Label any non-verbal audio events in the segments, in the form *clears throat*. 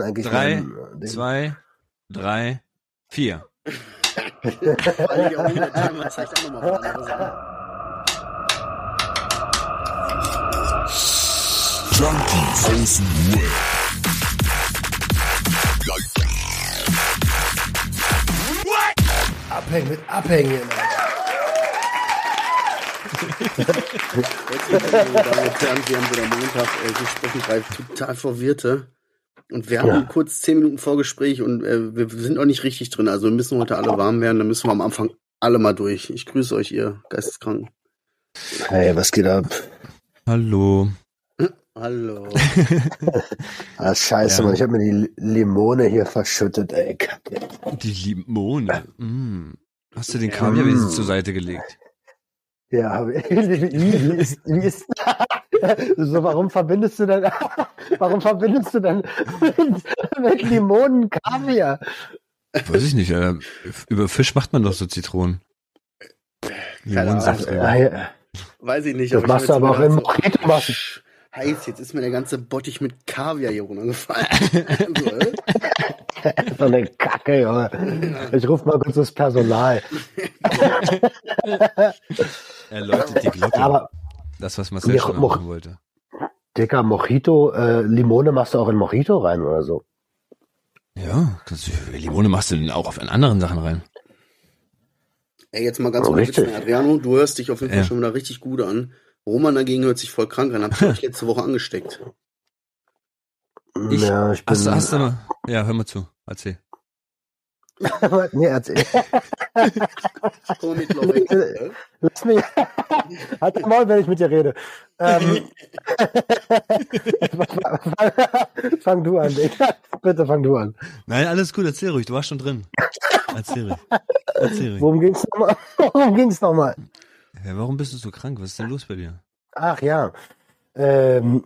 Eigentlich Drei, mein, äh, zwei, drei, vier. Vor allem Omi, der Timer zeigt auch nochmal was anderes an. Junkies aus dem Web. Abhängen mit Abhängen. Herzlich willkommen, meine Damen und Herren. Wir haben wieder Montag. Äh, wir sprechen drei total Verwirrte. Und wir haben Ja. kurz zehn Minuten Vorgespräch und äh, wir sind auch nicht richtig drin. Also wir müssen heute alle warm werden. Dann müssen wir am Anfang alle mal durch. Ich grüße euch, ihr Geisteskranken. Hey, was geht ab? Hallo. Hallo. *laughs* Ah, scheiße, Ja. Mann. Ich habe mir die Limone hier verschüttet, ey. Die Limone. Mm. Hast du den Kaviarwesen Mm. zur Seite gelegt? Ja, *laughs* ich- wie, wie ist, wie ist, *laughs* so, warum verbindest du denn, *laughs* warum verbindest du denn mit, mit Limonen Kaviar? Weiß ich nicht. Äh, über Fisch macht man doch so Zitronen. Limonensaft Ahnung. drüber. Ja. Weiß ich nicht. Das ich machst du aber auch so- Mojito. Machst du- Heiß, jetzt ist mir der ganze Bottich mit Kaviar hier runtergefallen. so, äh? so eine Kacke, Junge. Ich rufe mal kurz das Personal. Er läutet die Glocke. Aber, das, was Marcel Ja, schon Mo- machen wollte. Dicker, Mojito, äh, Limone machst du auch in Mojito rein oder so? Ja, das, Limone machst du denn auch auf anderen Sachen rein. Ey, jetzt mal ganz Oh, kurz. Adriano, du hörst dich auf jeden Fall Ja. schon wieder richtig gut an. Roman dagegen hört sich voll krank an. Habt ihr euch *laughs* letzte Woche angesteckt? Ich- ja, ich bin. Hast, du- hast du mal, ja, hör mal zu. Erzähl. *laughs* nee, erzähl. Komm mit äh? *laughs* Lass mich. *laughs* Halt dein Maul, wenn ich mit dir rede. Ähm, *laughs* *laughs* fang du an, Digga. Bitte fang du an. Nein, alles gut, erzähl ruhig, du warst schon drin. Erzähl ruhig. Erzähl ruhig. Worum ging's nochmal? Worum ging's nochmal? Ja, warum bist du so krank? Was ist denn los bei dir? Ach ja. Ähm,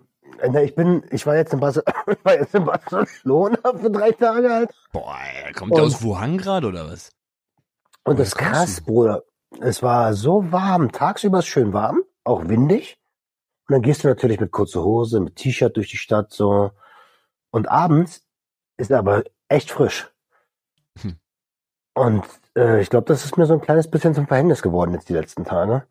na, ich bin, ich war jetzt in, Barce ich war jetzt in Barcelona für drei Tage halt. Boah, kommt der Und- aus Wuhan gerade oder was? Und Woher das ist krass, du? Bruder. Es war so warm. Tagsüber ist schön warm, auch windig. Und dann gehst du natürlich mit kurzer Hose, mit T-Shirt durch die Stadt so. Und abends ist aber echt frisch. Hm. Und äh, ich glaube, das ist mir so ein kleines bisschen zum Verhängnis geworden jetzt die letzten Tage.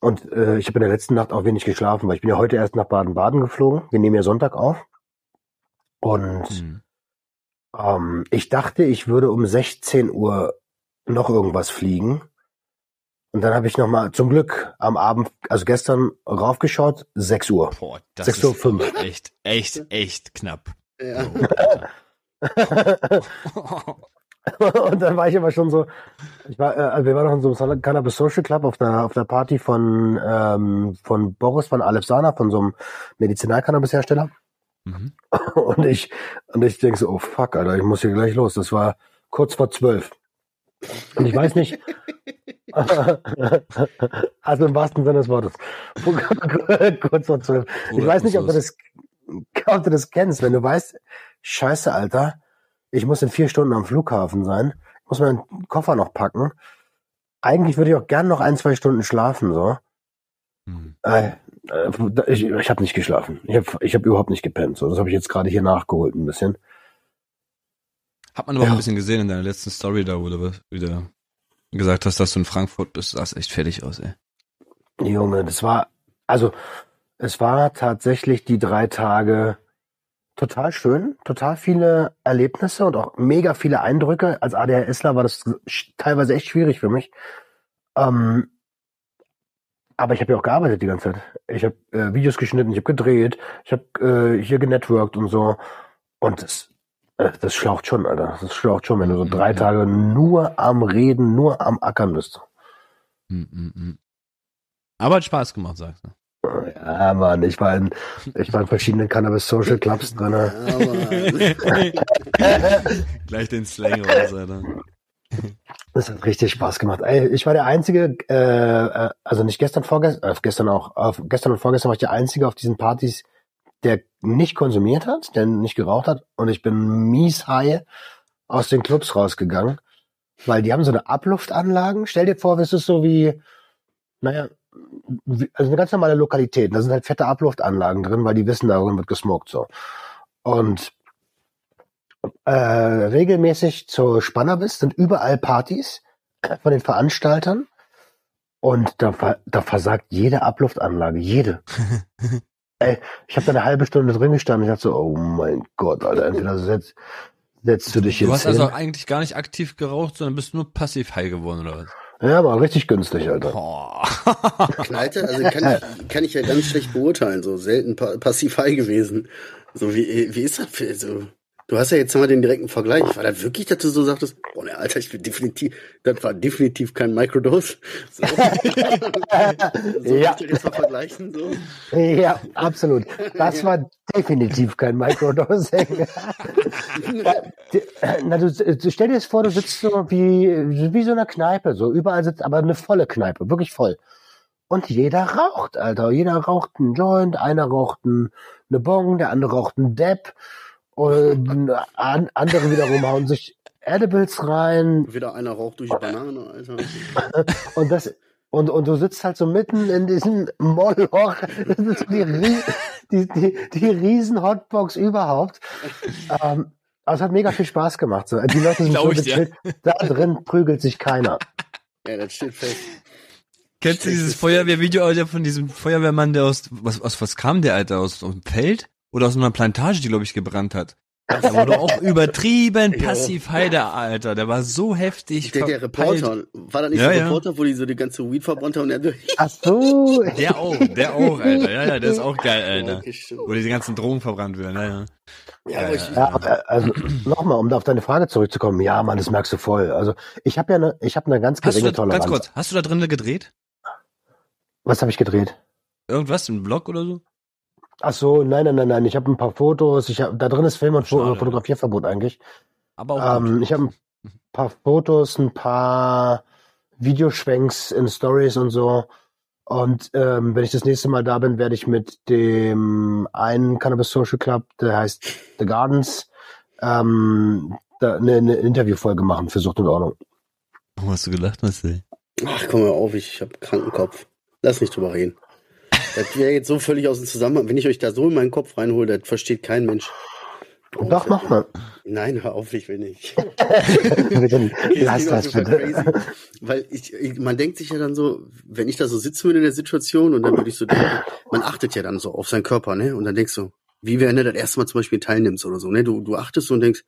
Und äh, ich habe in der letzten Nacht auch wenig geschlafen, weil ich bin ja heute erst nach Baden-Baden geflogen. Wir nehmen ja Sonntag auf. Und Hm. ähm, ich dachte, ich würde um 16 Uhr noch irgendwas fliegen. Und dann habe ich noch mal zum Glück am Abend, also gestern raufgeschaut, 6 Uhr. Boah, das 6 Uhr ist fünf. aber echt, echt, echt knapp. Ja. *laughs* und dann war ich aber schon so, ich war, äh, wir waren noch in so einem Cannabis Social Club auf einer, auf einer Party von, ähm, von Boris von Aleph Sana, von so einem Medizinalcannabis-Hersteller. Mhm. Und ich, und ich denke so, oh fuck, Alter, ich muss hier gleich los. Das war kurz vor zwölf. Und ich weiß nicht, *laughs* also im wahrsten Sinne des Wortes. *laughs* kurz vor zwölf. Ich weiß nicht, ob du das, ob du das kennst, wenn du weißt, scheiße, Alter, ich muss in vier Stunden am Flughafen sein, ich muss meinen Koffer noch packen. Eigentlich würde ich auch gern noch ein, zwei Stunden schlafen, so. Hm. Äh, äh, ich ich habe nicht geschlafen. Ich habe ich hab überhaupt nicht gepennt. So. Das habe ich jetzt gerade hier nachgeholt ein bisschen. Hat man aber Ja. ein bisschen gesehen in deiner letzten Story da, wo du wieder gesagt hast, dass du in Frankfurt bist. Sahst echt fertig aus, ey. Junge, das war, also es war tatsächlich die drei Tage total schön, total viele Erlebnisse und auch mega viele Eindrücke. Als ADHSler war das teilweise echt schwierig für mich. Ähm, aber ich habe ja auch gearbeitet die ganze Zeit. Ich habe äh, Videos geschnitten, ich habe gedreht, ich habe äh, hier genetworked und so. Und äh, das schlaucht schon, Alter. Das schlaucht schon, wenn du so drei. Tage nur am Reden, nur am Ackern bist. Hm, hm, hm. Aber hat Spaß gemacht, sagst du. Ja, Mann, ich war in, ich war in verschiedenen Cannabis Social Clubs drin. *laughs* Gleich den Slang raus, Alter. Das hat richtig Spaß gemacht. Ey, ich war der Einzige, äh, äh, also nicht gestern, vorgestern, äh, gestern auch, äh, gestern und vorgestern war ich der Einzige auf diesen Partys, der nicht konsumiert hat, der nicht geraucht hat. Und ich bin mies high aus den Clubs rausgegangen, weil die haben so eine Abluftanlagen. Stell dir vor, es ist so wie, naja, wie, also eine ganz normale Lokalität. Da sind halt fette Abluftanlagen drin, weil die wissen, darin wird gesmoked so. Und äh, regelmäßig zur Spanner bist, sind überall Partys von den Veranstaltern. Und da, da versagt jede Abluftanlage, jede. *laughs* Ey, ich habe da eine halbe Stunde drin gestanden. Ich dachte so, oh mein Gott, Alter, entweder setzt, setzt du dich Du jetzt hast hin. also eigentlich gar nicht aktiv geraucht, sondern bist nur passiv high geworden, oder was? ja, aber richtig günstig, Alter. Boah. *laughs* Knallte, also kann ich, kann ich ja ganz schlecht beurteilen, so selten pa passiv high gewesen. So, wie, wie ist das für, so, du hast ja jetzt mal den direkten Vergleich. War das wirklich, dass du so sagtest, boah, ne, Alter, ich bin definitiv, das war definitiv kein Microdose. So, *laughs* so Ja. jetzt mal vergleichen, so. Ja, absolut. Das *laughs* war definitiv kein Microdosing. *laughs* Na, du, du stell dir das vor, du sitzt so wie, wie so eine Kneipe, so überall sitzt, aber eine volle Kneipe, wirklich voll. Und jeder raucht, Alter. Jeder raucht einen Joint, einer raucht einen, eine Bong, der andere raucht einen Depp und an, andere wiederum hauen sich Edibles rein Wieder einer raucht durch die Banane, Alter. *laughs* und das und, und du sitzt halt so mitten in diesem Moloch. Das ist so die, die, die, die riesen Hotbox überhaupt. Ähm, aber es hat mega viel Spaß gemacht. So. Die Leute sind so gechillt. Da drin prügelt sich keiner. Ja, das steht fest. Kennst du dieses Feuerwehrvideo, Alter, von diesem Feuerwehrmann, der aus, was, aus was kam der, Alter, aus, aus dem Feld? Oder aus einer Plantage, die, glaube ich, gebrannt hat? Da *laughs* wurde auch übertrieben passiv high, der Alter. Der war so heftig. Der, der. Reporter, war das nicht Ja, der ja. Reporter, wo die so die ganze Weed verbrannt haben und er Ach so. *laughs* Der auch, der auch, Alter. Ja, ja, der ist auch geil, Alter. Okay. Wo diese ganzen Drogen verbrannt werden, ja, ja. Ja, aber ich, Ja, aber, also nochmal, um da auf deine Frage zurückzukommen. Ja, Mann, das merkst du voll. Also ich habe ja eine, ich habe eine ganz Hast du geringe da, Toleranz. ganz kurz, hast du da drinnen gedreht? Was habe ich gedreht? Irgendwas, im Blog oder so? Ach so, nein, nein, nein, nein. Ich habe ein paar Fotos. Ich hab, da drin ist Film- und Fo- Schade. Fotografierverbot eigentlich. Aber auch. Ähm, ich habe ein paar Fotos, ein paar Videoschwenks in Stories und so. Und ähm, wenn ich das nächste Mal da bin, werde ich mit dem einen Cannabis Social Club, der heißt The Gardens, ähm, da eine, eine Interviewfolge machen für Sucht und Ordnung. Warum hast du gelacht, Marcel? ach, komm mal auf, ich habe kranken Kopf. Lass nicht drüber reden. Das wäre jetzt so völlig aus dem Zusammenhang. Wenn ich euch da so in meinen Kopf reinhole, das versteht kein Mensch. Doch, mach mal. Nein, hör auf, ich will nicht. *laughs* *laughs* lass das bitte. Weil ich, ich, man denkt sich ja dann so, wenn ich da so sitzen würde in der Situation und dann würde ich so denken, man achtet ja dann so auf seinen Körper, ne? Und dann denkst du, wie wenn du das erste Mal zum Beispiel teilnimmst oder so, ne? Du, du achtest so und denkst,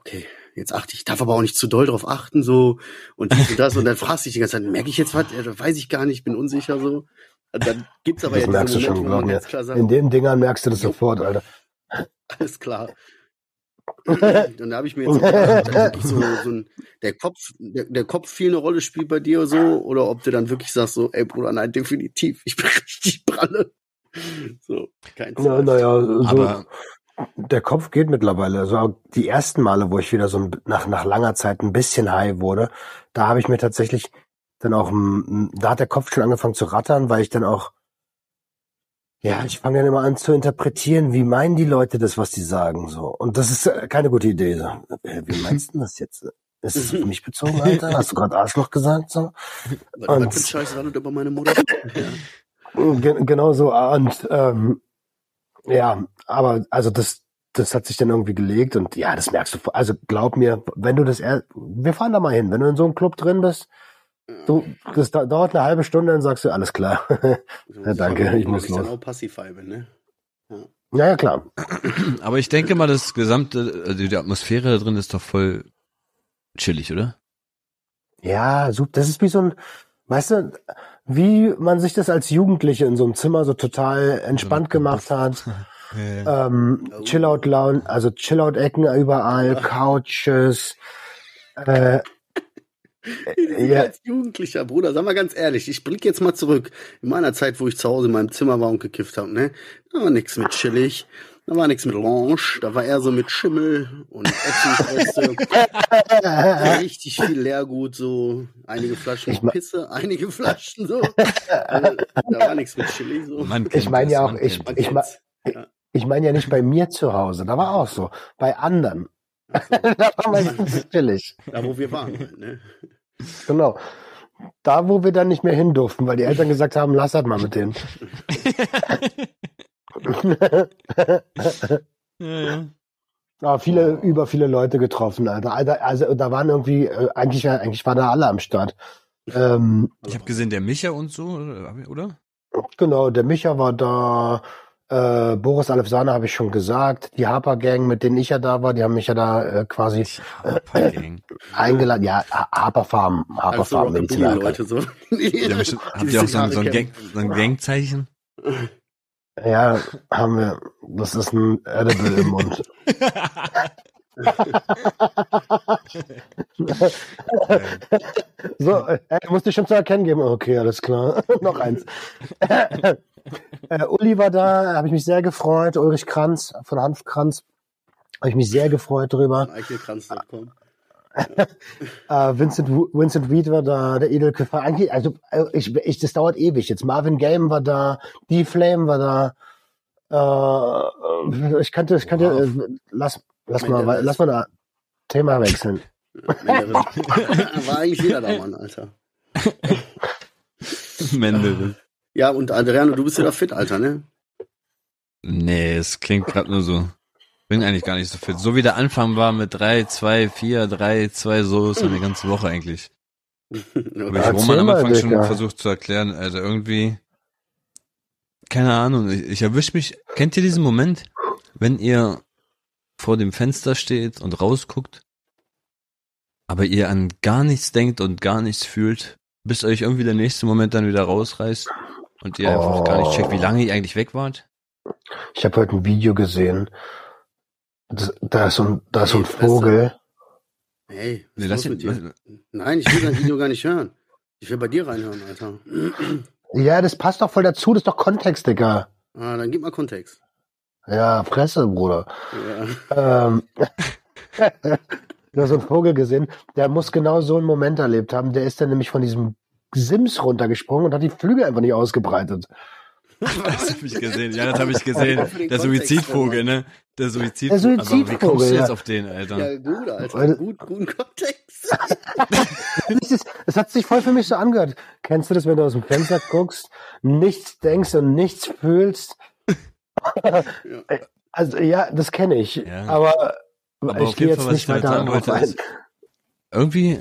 okay, jetzt achte ich, ich darf aber auch nicht zu doll drauf achten, so, und dies und das, und dann fragst du dich die ganze Zeit, merke ich jetzt was? Das weiß ich gar nicht, bin unsicher, so. Und dann gibt's aber Das ja merkst du schon, glaub mir. ganz klar sagt, In den Dingern merkst du das sofort, Alter. alles klar. *laughs* Und da habe ich mir jetzt gedacht, so, so ein, der Kopf, der, der Kopf viel eine Rolle spielt bei dir so, oder ob du dann wirklich sagst so, ey Bruder, nein, definitiv, ich bin *laughs* richtig pralle. So, kein Ja, Zweifel. naja, so, Aber der Kopf geht mittlerweile. Also auch die ersten Male, wo ich wieder so nach, nach langer Zeit ein bisschen high wurde, da habe ich mir tatsächlich dann auch, mm, da hat der Kopf schon angefangen zu rattern, weil ich dann auch, ja, ich fange dann immer an zu interpretieren, wie meinen die Leute das, was die sagen, so. Und das ist äh, keine gute Idee. So. Äh, Wie meinst du denn das jetzt? Ist es auf mich bezogen, Alter? Hast du gerade Arschloch gesagt, so? Und- was für ein Scheiß war das über meine Mutter? Ja. Ge genau so. Und ähm, ja, aber also das, das hat sich dann irgendwie gelegt und ja, das merkst du. Also glaub mir, wenn du das, er wir fahren da mal hin. Wenn du in so einem Club drin bist, du, das da, dauert eine halbe Stunde, dann sagst du alles klar. *laughs* Ja, danke, ich muss Dass ich dann los. auch passiv bin, ne? ja, ja klar. *clears throat* Aber ich denke mal, das gesamte, also die Atmosphäre da drin ist doch voll chillig, oder? Ja, super. Das ist wie so ein, weißt du, wie man sich das als Jugendliche in so einem Zimmer so total entspannt gemacht hat. *laughs* ähm, Oh. Chillout Lounge, also Chillout Ecken überall, Couches. Äh, *laughs* ja, Als Jugendlicher, Bruder, sag mal ganz ehrlich, ich blicke jetzt mal zurück. In meiner Zeit, wo ich zu Hause in meinem Zimmer war und gekifft habe, ne? Da war nix mit chillig, da war nix mit Lounge, da war eher so mit Schimmel und Essensreste. *laughs* richtig viel Leergut, so einige Flaschen Ich Pisse, einige Flaschen so. *laughs* Also, da war nichts mit Chili so. Ich meine ja auch, ich- ich. Ja. ich meine ja nicht bei mir zu Hause, da war auch so. Bei anderen. *laughs* Da war meistens chillig. da, wo wir waren, halt, ne? Genau. Da, wo wir dann nicht mehr hin durften, weil die Eltern gesagt haben, lass das mal mit denen. *laughs* Ja, ja. Ja, viele, über viele Leute getroffen, Alter. Also, also da waren irgendwie, äh, eigentlich, eigentlich waren da alle am Start. Ähm, Ich habe gesehen, der Micha und so, oder? genau, der Micha war da, äh, Boris Alefsane habe ich schon gesagt, die Harper Gang, mit denen ich ja da war, die haben mich ja da äh, quasi Gang. eingeladen. Ja, Ha- Harper Farm, Harper Also Farm. wenn Rockabilly-Leute so. Ja, bestimmt- Habt ihr auch so ein, so ein, Gang, so ein Gangzeichen? Ja, haben wir. Das ist ein Edible im Mund. *laughs* *laughs* so, äh, musste ich schon zu erkennen geben. Okay, alles klar. *laughs* Noch eins. Äh, Uli war da, habe ich mich sehr gefreut. Ulrich Kranz von Hanfkranz. Habe ich mich sehr gefreut drüber. Eichelkranz.com. Äh, Vincent, Wu- Vincent Reed war da, der Edelkiffer. Eigentlich, also äh, ich, ich, das dauert ewig jetzt. Marvin Game war da, D-Flame war da. Äh, ich könnte, ich könnte, äh, lass, lass mal, Menderes. lass mal da Thema wechseln. *laughs* War eigentlich jeder da, Mann, Alter. Mendel. Ja, und Adriano, du bist wieder fit, Alter, ne? Nee, es klingt gerade nur so. Bin eigentlich gar nicht so fit. So wie der Anfang war mit 3, 2, 4, 3, 2, so ist eine ganze Woche eigentlich. *laughs* Habe ich Roman am Anfang schon versucht zu erklären. Also irgendwie, keine Ahnung, ich, ich erwisch mich. Kennt ihr diesen Moment, wenn ihr vor dem Fenster steht und rausguckt, aber ihr an gar nichts denkt und gar nichts fühlt, bis euch irgendwie der nächste Moment dann wieder rausreißt und ihr einfach gar nicht checkt, wie lange ihr eigentlich weg wart? Ich habe heute ein Video gesehen. Das, da ist so ein, da ist so ein. Vogel. Hey, was Nee, ihn, mit dir? Nein, ich will dein Video gar nicht hören. Ich will bei dir reinhören, Alter. Ja, das passt doch voll dazu. Das ist doch Kontext, Digga. Ah, dann gib mal Kontext. Ja, Fresse, Bruder. Ja. Ähm, *laughs* da so ein Vogel gesehen, der muss genau so einen Moment erlebt haben. Der ist dann nämlich von diesem Sims runtergesprungen und hat die Flügel einfach nicht ausgebreitet. *laughs* Das habe ich gesehen. Ja, das habe ich *laughs* gesehen. Der Suizidvogel, ne? Der Suizidvogel. Der Aber wie Suizidvogel, kommst du jetzt ja. auf den, Alter? Ja, gut, Alter. Gut, guten Kontext. *laughs* Das hat sich voll für mich so angehört. Kennst du das, wenn du aus dem Fenster guckst, nichts denkst und nichts fühlst? Also ja, das kenne ich. Ja. Aber, Aber ich gehe jetzt nicht ich damit weiter sagen darauf wollte, ein. ist, irgendwie,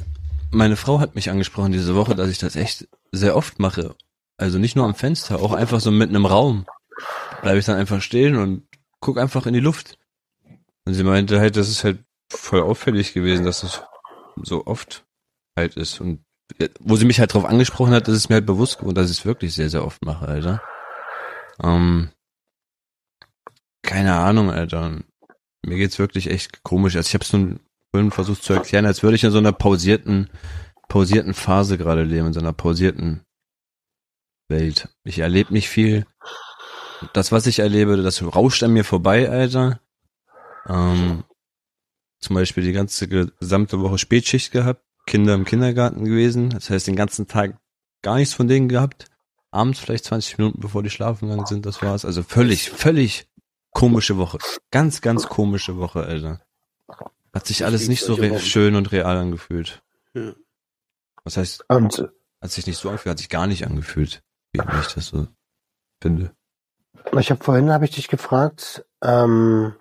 meine Frau hat mich angesprochen diese Woche, dass ich das echt sehr oft mache. Also nicht nur am Fenster, auch einfach so mitten im Raum. Bleibe ich dann einfach stehen und guck einfach in die Luft. Und sie meinte halt, das ist halt voll auffällig gewesen, dass das so oft halt ist. Und wo sie mich halt drauf angesprochen hat, ist es mir halt bewusst geworden, dass ich es wirklich sehr, sehr oft mache, Alter. Ähm, keine Ahnung, Alter. Mir geht's wirklich echt komisch. Also ich habe es nun vorhin versucht zu erklären, als würde ich in so einer pausierten, pausierten Phase gerade leben, in so einer pausierten Welt. Ich erlebe nicht viel. Das, was ich erlebe, das rauscht an mir vorbei, Alter. Ähm, zum Beispiel die ganze gesamte Woche Spätschicht gehabt, Kinder im Kindergarten gewesen, das heißt den ganzen Tag gar nichts von denen gehabt. Abends vielleicht 20 Minuten, bevor die schlafen gegangen sind, das war's. Also völlig, völlig komische Woche. Ganz, ganz komische Woche, Alter. Hat sich Ich alles nicht so schön und real angefühlt. Ja. Was heißt, Und hat sich nicht so angefühlt, hat sich gar nicht angefühlt, wie ich das so finde. ich habe vorhin habe ich dich gefragt, ähm,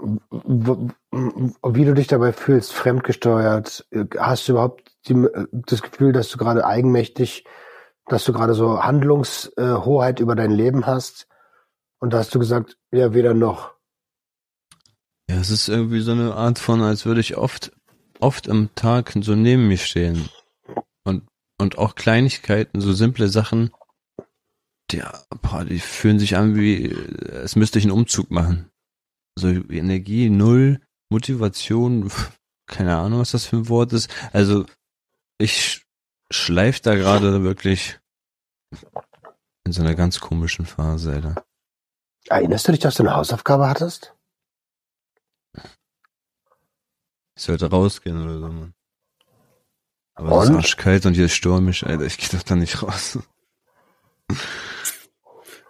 wie du dich dabei fühlst, fremdgesteuert. Hast du überhaupt die, das Gefühl, dass du gerade eigenmächtig, dass du gerade so Handlungshoheit über dein Leben hast? Und da hast du gesagt, ja, weder noch. Ja, es ist irgendwie so eine Art von, als würde ich oft, oft am Tag so neben mir stehen. Und, und auch Kleinigkeiten, so simple Sachen, die, boah, die fühlen sich an wie, es müsste ich einen Umzug machen. So Energie, null, Motivation, keine Ahnung, was das für ein Wort ist. Also, ich schleif da gerade wirklich in so einer ganz komischen Phase, Alter. Erinnerst du dich, dass du eine Hausaufgabe hattest? Ich sollte rausgehen oder so, Mann. Aber es ist Und? arschkalt und hier ist stürmisch, Alter. Ich geh doch da nicht raus.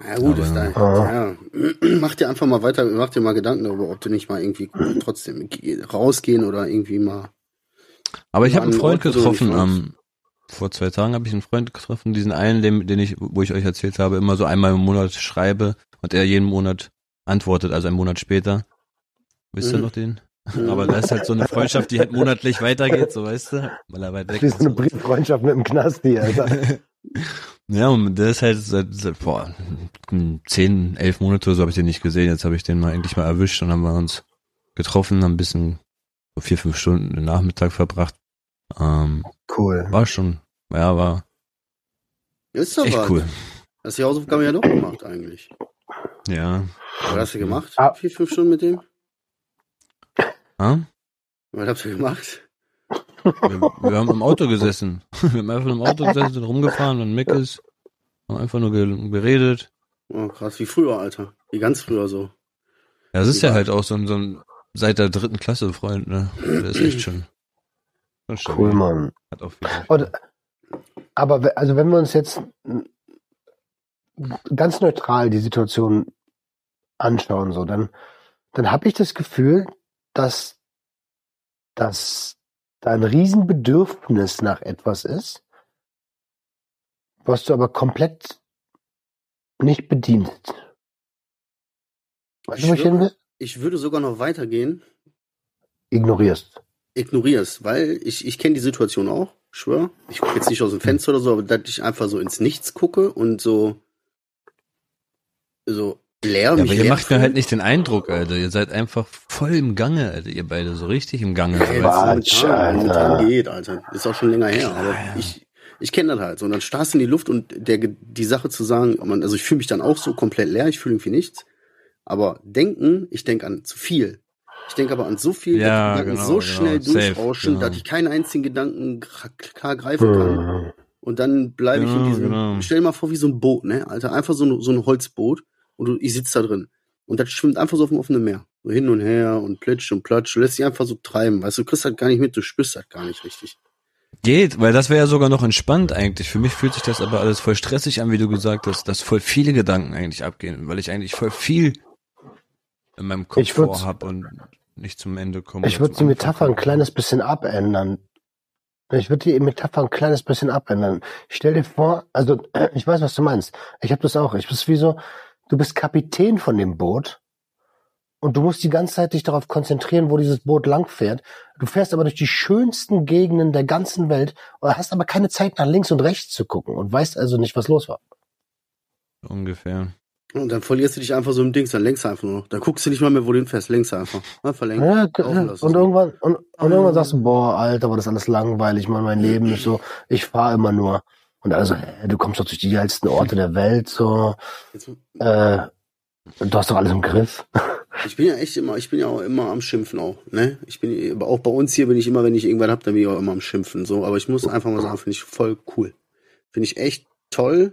Ja, gut, Aber- ist da. Ah. Ja. *clears throat* Mach dir einfach mal weiter, mach dir mal Gedanken darüber, ob du nicht mal irgendwie trotzdem ge- rausgehen oder irgendwie mal. Aber ich Ja, habe einen Freund Ort, getroffen. Ähm, vor zwei Tagen habe ich einen Freund getroffen, diesen einen, den, den ich, wo ich euch erzählt habe, immer so einmal im Monat schreibe und er jeden Monat antwortet, also einen Monat später. Wisst ihr Mhm. noch den? *laughs* Aber da ist halt so eine Freundschaft, die halt monatlich weitergeht, so weißt du, weil er weit weg Wie ist. so eine Brieffreundschaft mit dem Knasti, Alter. *laughs* Ja, und der ist halt seit, seit boah, zehn, elf Monate oder so habe ich den nicht gesehen. Jetzt habe ich den mal endlich mal erwischt und haben wir uns getroffen, haben ein bisschen so vier, fünf Stunden den Nachmittag verbracht. Ähm, Cool. war schon, ja, war Ist doch echt was. cool. Hast die Hausaufgaben ja doch gemacht eigentlich. Ja. Was hast du gemacht? Ah. Vier, fünf Stunden mit dem? Ja? Was habt ihr gemacht? Wir, wir haben im Auto gesessen. *laughs* Wir haben einfach im Auto gesessen, sind rumgefahren und Mick ist, haben einfach nur ge- geredet. Oh, krass, wie früher, Alter. Wie ganz früher so. Ja, es ist ja halt auch so ein, so ein seit der dritten Klasse Freund, ne? Der ist echt schon. schon. Cool, Mann. Hat auch viel. Und, aber also wenn wir uns jetzt ganz neutral die Situation anschauen, so, dann, dann habe ich das Gefühl, dass, dass da ein Riesenbedürfnis nach etwas ist, was du aber komplett nicht bedienst. Weißt du, ich will? Ich würde sogar noch weitergehen. Ignorierst. Ignorierst, weil ich, ich kenne die Situation auch, schwör. Ich gucke jetzt nicht aus dem Fenster oder so, aber dass ich einfach so ins Nichts gucke und so, so leer Ja, aber ihr macht mir halt nicht den Eindruck, Alter. Ihr seid einfach voll im Gange, Alter. Ihr beide so richtig im Gange. Ey, weißt was Quatsch, Alter. geht, Alter. Ist auch schon länger her, aber ich, ich kenne das halt. So, und dann starrst du in die Luft und der, die Sache zu sagen, man, also ich fühle mich dann auch so komplett leer, ich fühle irgendwie nichts. Aber denken, ich denke an zu viel. Ich denke aber an so viel, Ja, Gedanken genau, so genau. schnell Safe, durchrauschen, genau. dass ich keinen einzigen Gedanken klar greifen kann. Hm. Und dann bleibe ich in Genau, diesem, genau. stell dir mal vor, wie so ein Boot, ne, Alter, einfach so, ein- so ein Holzboot und du, ich sitze da drin. Und das schwimmt einfach so auf dem offenen Meer. So hin und her und plitsch und platsch. Du lässt dich einfach so treiben, weißt du, du kriegst halt gar nicht mit, du spürst halt gar nicht richtig. Geht, weil das wäre ja sogar noch entspannt eigentlich. Für mich fühlt sich das aber alles voll stressig an, wie du gesagt hast, dass voll viele Gedanken eigentlich abgehen, weil ich eigentlich voll viel in meinem Kopf Ich würd's- vorhab und nicht zum Ende komme. Ich würde die Metapher ein kleines bisschen abändern. Ich würde die Metapher ein kleines bisschen abändern. Stell dir vor, also *clears throat* ich weiß, was du meinst. Ich habe das auch. Ich bist wie so, du bist Kapitän von dem Boot und du musst die ganze Zeit dich darauf konzentrieren, wo dieses Boot langfährt. Du fährst aber durch die schönsten Gegenden der ganzen Welt und hast aber keine Zeit nach links und rechts zu gucken und weißt also nicht, was los war. Ungefähr. Und dann verlierst du dich einfach so im Dings, dann lenkst du einfach nur noch. Dann guckst du nicht mal mehr, wo du hinfährst, lenkst einfach. Einfach lenken. Ja, laufen lassen. und irgendwann und, und irgendwann sagst du, boah, Alter, war das alles langweilig, man, mein Leben ist so, ich fahre immer nur. Und also, du kommst doch durch die geilsten Orte der Welt, so, äh, du hast doch alles im Griff. *laughs* Ich bin ja echt immer, ich bin ja auch immer am Schimpfen auch, ne? Ich bin, aber auch bei uns hier bin ich immer, wenn ich irgendwann hab, dann bin ich auch immer am Schimpfen, so. Aber ich muss einfach mal sagen, finde ich voll cool. Finde ich echt toll,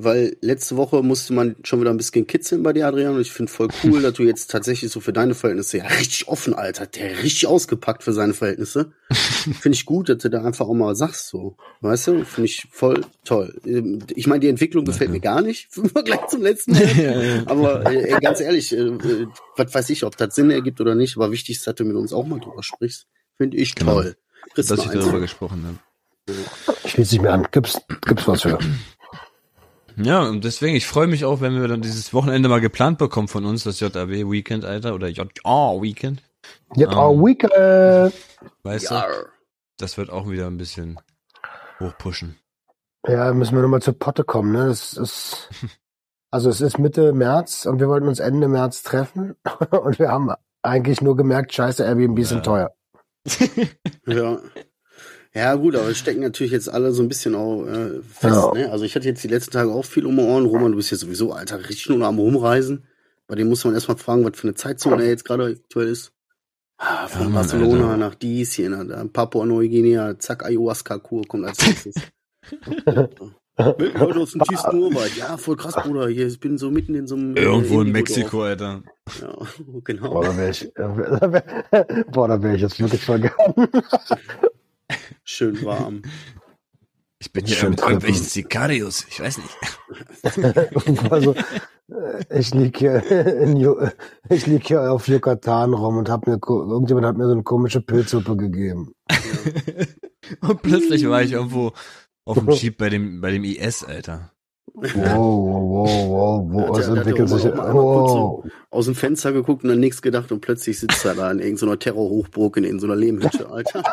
weil letzte Woche musste man schon wieder ein bisschen kitzeln bei dir, Adrian, und ich finde voll cool, dass du jetzt tatsächlich so für deine Verhältnisse ja richtig offen, Alter, der richtig ausgepackt für seine Verhältnisse. *laughs* finde ich gut, dass du da einfach auch mal sagst, so. Weißt du? Finde ich voll toll. Ich meine, die Entwicklung gefällt mir gar nicht *laughs* im Vergleich zum letzten Mal. *laughs* ja, ja. Aber äh, ganz ehrlich, äh, äh, was weiß ich, ob das Sinn ergibt oder nicht, aber wichtig ist, dass du mit uns auch mal drüber sprichst. Finde ich Genau. toll. Kriegst Dass ich darüber gesprochen habe. Schließ dich mir an. Gibt's, gibt's was für? Ja, und deswegen, ich freue mich auch, wenn wir dann dieses Wochenende mal geplant bekommen von uns, das JAW Weekend, Alter, oder JA Weekend. Jetzt Ähm. weekend. Weißt du? Ja. Das wird auch wieder ein bisschen hochpushen. Ja, müssen wir nochmal zur Potte kommen, ne? Das ist, also es ist Mitte März und wir wollten uns Ende März treffen *laughs* und wir haben eigentlich nur gemerkt, scheiße, Airbnb sind Ja. teuer. *laughs* Ja. Ja, gut, aber wir stecken natürlich jetzt alle so ein bisschen auch äh, fest. Ja. Ne? Also ich hatte jetzt die letzten Tage auch viel um die Ohren. Roman, du bist jetzt sowieso, Alter, richtig nur am Rumreisen. Bei dem muss man erstmal fragen, was für eine Zeitzone er jetzt gerade aktuell ist. Ah, von Ja, Barcelona Alter. nach dies, hier nach Papua-Neuguinea, zack, Ayahuasca-Kur kommt als nächstes. *laughs* Mit Leute aus dem tiefsten Urwald. Ja, voll krass, Bruder. Hier, ich bin so mitten in so einem... äh, Irgendwo in Indigo-Dorf. Mexiko, Alter. Ja, *laughs* genau. Boah, da wäre ich, wär, *laughs* boah, da wäre ich jetzt wirklich vergangen. Schön warm. *laughs* Ich bin hier Schön mit irgendwelchen. Sicarios. Ich weiß nicht. *laughs* also, äh, ich lieg hier ich lieg hier auf Yucatan rum und hab mir, irgendjemand hat mir so eine komische Pilzsuppe gegeben. *laughs* Und plötzlich war ich irgendwo auf dem Jeep bei dem, bei dem IS, Alter. Wow, wow, wow, wow, *laughs* der hat entwickelt ja sich. Wow. Aus dem Fenster geguckt und dann nichts gedacht und plötzlich sitzt er da in irgendeiner Terrorhochburg in, in so einer Lehmhütte, Alter. *laughs*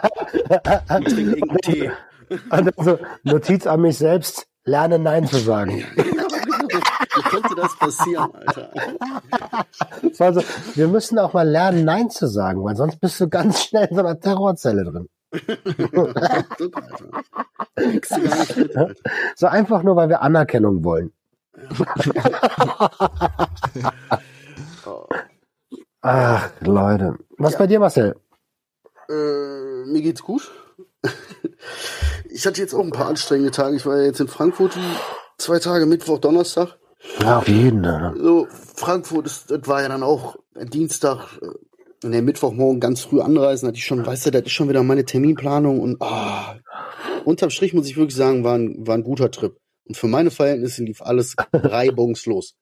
Und trinkt irgendeinen Tee. Also, Notiz an mich selbst, lerne Nein zu sagen. Wie konnte das passieren, Alter? Also, wir müssen auch mal lernen, Nein zu sagen, weil sonst bist du ganz schnell in so einer Terrorzelle drin. Alter. Mit, Alter. So einfach nur, weil wir Anerkennung wollen. Ach, Leute. Was Ja. bei dir, Marcel? Äh, mir geht's gut. Ich hatte jetzt auch ein paar anstrengende Tage. Ich war ja jetzt in Frankfurt zwei Tage, Mittwoch, Donnerstag. Ja, auf jeden. Ne? So, Frankfurt, das, das war ja dann auch Dienstag, äh, und der Mittwochmorgen ganz früh anreisen, hatte ich schon, weißt du, das ist schon wieder meine Terminplanung und ah, unterm Strich muss ich wirklich sagen, war ein, war ein guter Trip. Und für meine Verhältnisse lief alles *laughs* reibungslos.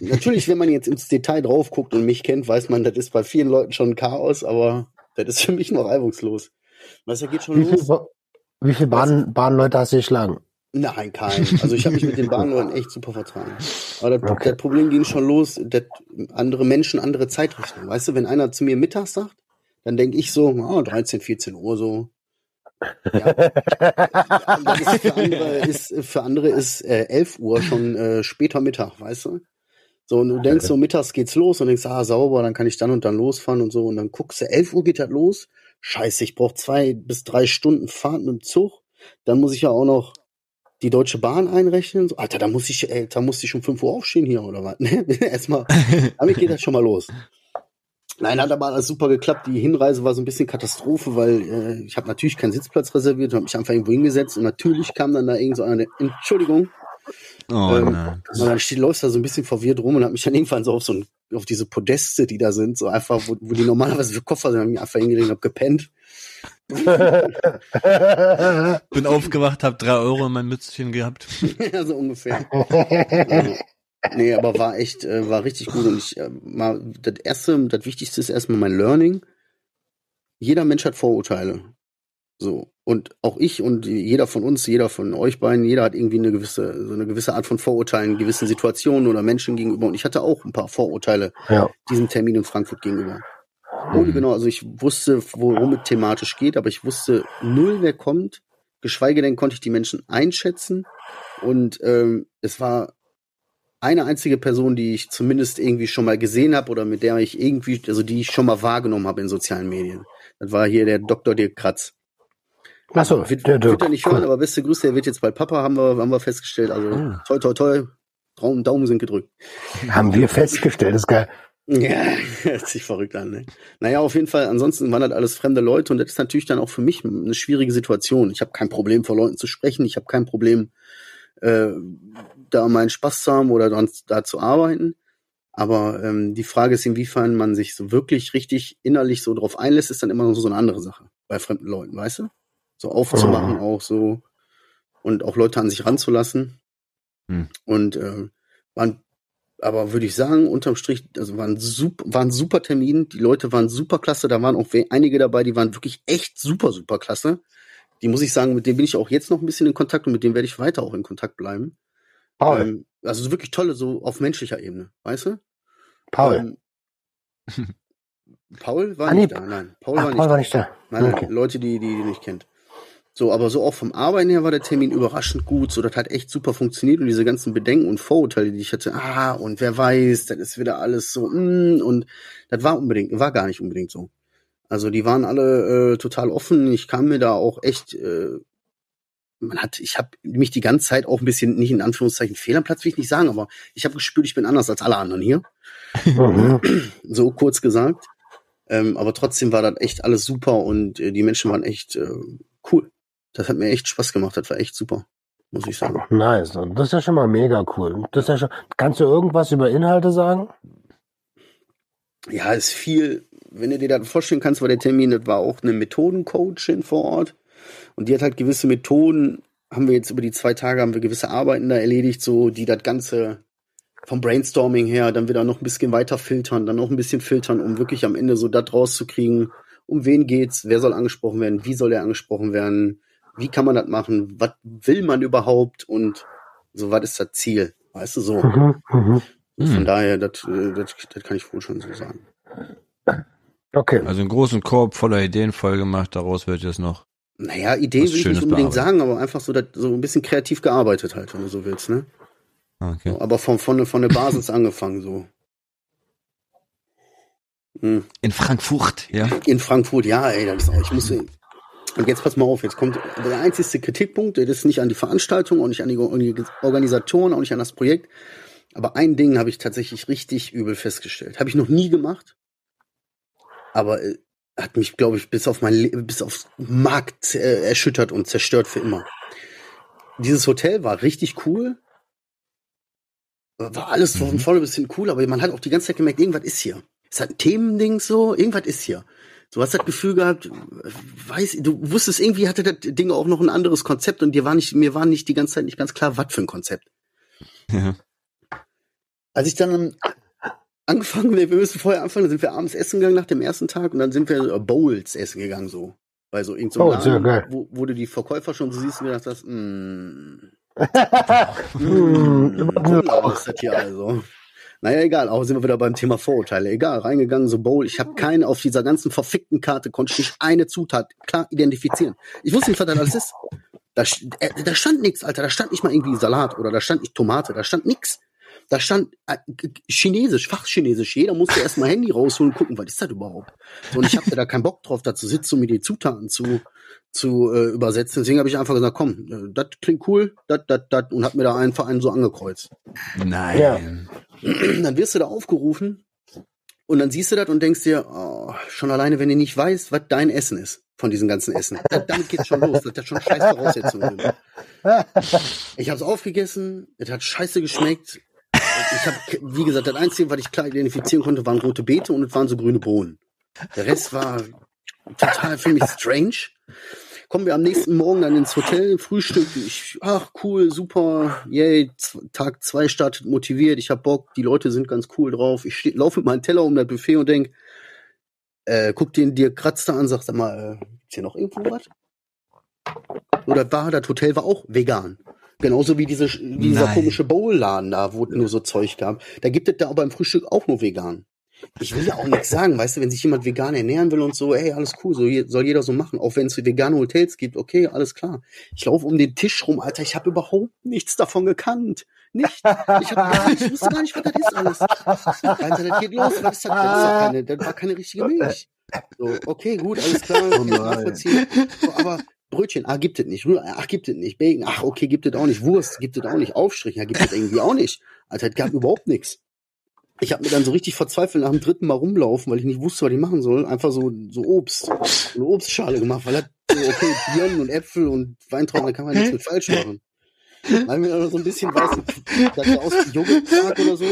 Natürlich, wenn man jetzt ins Detail drauf guckt und mich kennt, weiß man, das ist bei vielen Leuten schon ein Chaos, aber das ist für mich noch reibungslos. Weißt du, da geht schon Wie los. viele wie viel Bahn, Bahnleute hast du geschlagen? Nein, kein. Also ich habe mich mit den Bahnleuten echt super vertragen. Aber das, Okay. das Problem ging schon los, dass andere Menschen andere Zeitrichtungen. Weißt du, wenn einer zu mir mittags sagt, dann denke ich so, ah, 13, 14 Uhr so. Ja. ist für andere ist, für andere ist äh, 11 Uhr schon äh, später Mittag, weißt du? So, und du denkst so, mittags geht's los und denkst, ah, sauber, dann kann ich dann und dann losfahren und so. Und dann guckst du, 11 Uhr geht das los. Scheiße, ich brauche zwei bis drei Stunden Fahrt mit dem Zug. Dann muss ich ja auch noch die Deutsche Bahn einrechnen. So, Alter, da muss ich, ey, da muss ich um 5 Uhr aufstehen hier oder was? *laughs* Ne? Erstmal, *laughs* damit geht das schon mal los. Nein, hat aber alles super geklappt. Die Hinreise war so ein bisschen Katastrophe, weil äh, ich habe natürlich keinen Sitzplatz reserviert und habe mich einfach irgendwo hingesetzt und natürlich kam dann da irgend so eine Entschuldigung. Oh Ähm, nein. Und dann steht, läufst da so ein bisschen verwirrt rum und hat mich dann irgendwann so auf so ein, auf diese Podeste, die da sind, so einfach, wo, wo die normalerweise für Koffer sind, hab ich mich einfach hingelegt und hab gepennt. *laughs* Bin aufgewacht, hab drei Euro in mein Mützchen gehabt. ja, *laughs* so ungefähr. *laughs* Nee, aber war echt, äh, war richtig gut. Und ich äh, mal, das erste, das Wichtigste ist erstmal mein Learning. Jeder Mensch hat Vorurteile. So. Und auch ich und jeder von uns, jeder von euch beiden, jeder hat irgendwie eine gewisse, so eine gewisse Art von Vorurteilen, gewissen Situationen oder Menschen gegenüber. Und ich hatte auch ein paar Vorurteile ja. diesem Termin in Frankfurt gegenüber. Ohne genau, also ich wusste, worum es thematisch geht, aber ich wusste null, wer kommt. Geschweige denn konnte ich die Menschen einschätzen. Und ähm, es war eine einzige Person, die ich zumindest irgendwie schon mal gesehen habe oder mit der ich irgendwie, also die ich schon mal wahrgenommen habe in sozialen Medien. Das war hier der Dr. Dirk Kratz. Achso, Wird, der wird er Dirk. nicht hören, aber beste Grüße, er wird jetzt bald Papa, haben wir, haben wir festgestellt. Also Oh. toi toi toi, Daumen, Daumen sind gedrückt. Haben wir festgestellt, das ist geil. Ja, *laughs* hört sich verrückt an, ne? Naja, auf jeden Fall, ansonsten waren das alles fremde Leute und das ist natürlich dann auch für mich eine schwierige Situation. Ich habe kein Problem, vor Leuten zu sprechen, ich habe kein Problem, äh, da meinen Spaß zu haben oder dran, da zu arbeiten. Aber ähm, die Frage ist, inwiefern man sich so wirklich richtig innerlich so drauf einlässt, ist dann immer noch so eine andere Sache bei fremden Leuten, weißt du? So aufzumachen Mhm. auch so und auch Leute an sich ranzulassen. Hm. Und äh, waren aber würde ich sagen, unterm Strich, also waren super, waren super Termin. Die Leute waren super klasse. Da waren auch einige dabei, die waren wirklich echt super, super klasse. Die muss ich sagen, mit denen bin ich auch jetzt noch ein bisschen in Kontakt und mit denen werde ich weiter auch in Kontakt bleiben. Paul, Ähm, also so wirklich tolle, so auf menschlicher Ebene, weißt du? Paul. Ähm, *laughs* Paul war Ah, nee, nicht da, nein. Paul Ach, war nicht Paul da. war nicht da. Nein, Okay. Leute, die, die, die nicht kennt. So, aber so auch vom Arbeiten her war der Termin überraschend gut. So, das hat echt super funktioniert und diese ganzen Bedenken und Vorurteile, die ich hatte, ah, und wer weiß, das ist wieder alles so, mm, und das war unbedingt, war gar nicht unbedingt so. Also die waren alle äh, total offen. Ich kam mir da auch echt, äh, man hat, ich habe mich die ganze Zeit auch ein bisschen, nicht in Anführungszeichen Fehl am Platz, will ich nicht sagen, aber ich habe gespürt, ich bin anders als alle anderen hier Mhm. *clears throat* so kurz gesagt. Ähm, aber trotzdem war das echt alles super und äh, die Menschen waren echt äh, cool. Das hat mir echt Spaß gemacht, das war echt super, muss ich sagen. Nice. Und das ist ja schon mal mega cool. Das ist ja schon, kannst du irgendwas über Inhalte sagen? Ja, ist viel, wenn du dir das vorstellen kannst, war der Termin, das war auch eine Methodencoachin vor Ort und die hat halt gewisse Methoden, haben wir jetzt über die zwei Tage, haben wir gewisse Arbeiten da erledigt, so die das Ganze vom Brainstorming her dann wieder noch ein bisschen weiter filtern, dann noch ein bisschen filtern, um wirklich am Ende so das rauszukriegen, um wen geht's, wer soll angesprochen werden, wie soll er angesprochen werden, wie kann man das machen, was will man überhaupt und So, was ist das Ziel? Weißt du so? Mhm, mhm. Von Hm. daher, das, äh, das, das kann ich wohl schon so sagen. Okay. Also einen großen Korb voller Ideen voll gemacht, daraus wird jetzt noch. Naja, Ideen will ich nicht unbedingt sagen, aber einfach so, das, so ein bisschen kreativ gearbeitet halt, wenn du so willst, ne? Ah, Okay. So, aber von, von, der- von der Basis *laughs* angefangen, so. Hm. In Frankfurt, ja. In Frankfurt, ja, ey, das ist auch, ich muss, und jetzt pass mal auf, jetzt kommt der einzigste Kritikpunkt, der ist nicht an die Veranstaltung, auch nicht an die Organ- Organisatoren, auch nicht an das Projekt. Aber ein Ding habe ich tatsächlich richtig übel festgestellt. Habe ich noch nie gemacht. Aber äh, hat mich, glaube ich, bis auf mein Le bis aufs Markt äh, erschüttert und zerstört für immer. Dieses Hotel war richtig cool. War alles von Mhm. vorne bis hin cool, aber man hat auch die ganze Zeit gemerkt, irgendwas ist hier. Es hat ein Themending so, irgendwas ist hier. Du hast das Gefühl gehabt, weiß, du wusstest irgendwie hatte das Ding auch noch ein anderes Konzept und dir war nicht, mir war nicht die ganze Zeit nicht ganz klar, was für ein Konzept. ja. Als ich dann angefangen, wir müssen vorher anfangen, dann sind wir abends essen gegangen nach dem ersten Tag und dann sind wir äh, Bowls essen gegangen so. Bei so irgendeinem so Bowls, ja, geil. wo, wo du die Verkäufer schon so siehst und gedacht hast, mm, Hm, *laughs* Cola ist das hier also. Naja, egal, auch sind wir wieder beim Thema Vorurteile. Egal, reingegangen, so Bowl. Ich habe keine, auf dieser ganzen verfickten Karte konnte ich nicht eine Zutat klar identifizieren. Ich wusste nicht, was das alles ist. Da, äh, da stand nichts, Alter. Da stand nicht mal irgendwie Salat oder da stand nicht Tomate, da stand nix. Da stand äh, Chinesisch, Fachchinesisch. Jeder musste erstmal Handy rausholen und gucken, was ist das überhaupt? So, und ich hatte da keinen Bock drauf, da zu sitzen, um mir die Zutaten zu, zu äh, übersetzen. Deswegen habe ich einfach gesagt, komm, äh, das klingt cool, das, das, das und hab mir da einfach einen so angekreuzt. Nein. Ja. *clears throat* dann wirst du da aufgerufen und dann siehst du das und denkst dir, oh, schon alleine, wenn du nicht weißt, was dein Essen ist von diesen ganzen Essen. Da, damit geht's schon los. Das hat schon scheiß Voraussetzungen. *laughs* Ich habe es aufgegessen, es hat scheiße geschmeckt. Ich habe, wie gesagt, das Einzige, was ich klar identifizieren konnte, waren rote Beete und es waren so grüne Bohnen. Der Rest war total für mich strange. Kommen wir am nächsten Morgen dann ins Hotel, Frühstück. Ich, ach cool, super, yay, Tag zwei startet motiviert, ich hab Bock, die Leute sind ganz cool drauf. Ich laufe mit meinem Teller um das Buffet und denk, äh, guck den dir kratzt da an, sag sag mal, äh, ist hier noch irgendwo was? Oder war das Hotel war auch vegan. Genauso wie diese, dieser Nein. komische Bowl-Laden da, wo es nur so Zeug gab. Da gibt es da auch beim Frühstück auch nur vegan. Ich will ja auch nichts sagen, weißt du, wenn sich jemand vegan ernähren will und so, ey, alles cool, so, soll jeder so machen. Auch wenn es vegane Hotels gibt, okay, alles klar. Ich laufe um den Tisch rum, Alter, ich habe überhaupt nichts davon gekannt. Nicht. Ich, hab ich wusste gar nicht, was das ist alles. Alter, das geht los, das? Das, ist doch keine, das war keine richtige Milch. So, okay, gut, alles klar, Oh. So, aber Brötchen, ah, gibt es nicht. Ach, gibt es nicht. Bacon, ach, okay, gibt es auch nicht. Wurst, gibt es auch nicht. Aufstrich, ja, gibt es irgendwie auch nicht. Alter, es gab überhaupt nichts. Ich habe mir dann so richtig verzweifelt nach dem dritten Mal rumlaufen, weil ich nicht wusste, was ich machen soll. Einfach so, so Obst, eine Obstschale gemacht, weil so, okay, Birnen und Äpfel und Weintrauben, da kann man nichts mit falsch machen. Weil mir so ein bisschen, weiß ich, das sah aus wie Joghurtquark oder so.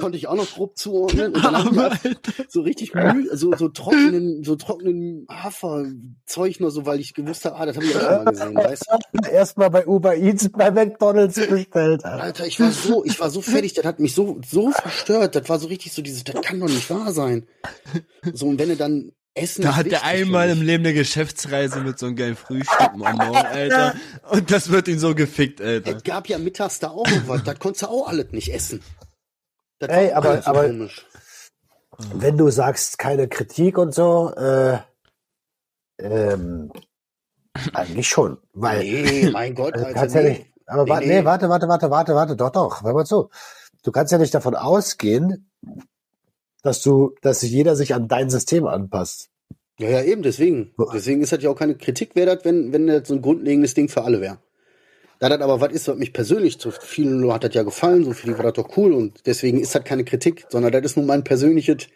Konnte ich auch noch grob zuordnen. Und dann hab ich so richtig Müll, so, so trockenen, so trockenen Haferzeug nur so, weil ich gewusst habe, ah, das habe ich auch schon mal gesehen, weißt du? *laughs* Erstmal bei Uber Eats bei McDonalds bestellt. Alter. Alter, ich war so, ich war so fertig, das hat mich so, so verstört. Das war so richtig so dieses, das kann doch nicht wahr sein. So, und wenn du dann Essen Da ist hat er einmal im Leben eine Geschäftsreise mit so einem geilen Frühstück am Morgen, *laughs* Alter. Und das wird ihn so gefickt, Alter. Es gab ja mittags da auch noch was, das konntest du auch alles nicht essen. Das Ey, aber- so aber- komisch. Wenn du sagst, keine Kritik und so, äh, ähm, eigentlich schon. Weil Nee, mein Gott, Also, Alter, kannst ja nee. nicht, aber Nee, warte, nee. nee, warte, warte, warte, warte, warte, doch, doch, hör mal zu. Du kannst ja nicht davon ausgehen, dass du, dass sich jeder sich an dein System anpasst. Ja, ja, eben, deswegen. Deswegen ist das ja auch keine Kritik wert, wenn, wenn das so ein grundlegendes Ding für alle wäre. Da das aber was ist, was mich persönlich zu vielen hat das ja gefallen, so die war das doch cool und deswegen ist das keine Kritik, sondern das ist nur mein persönliches,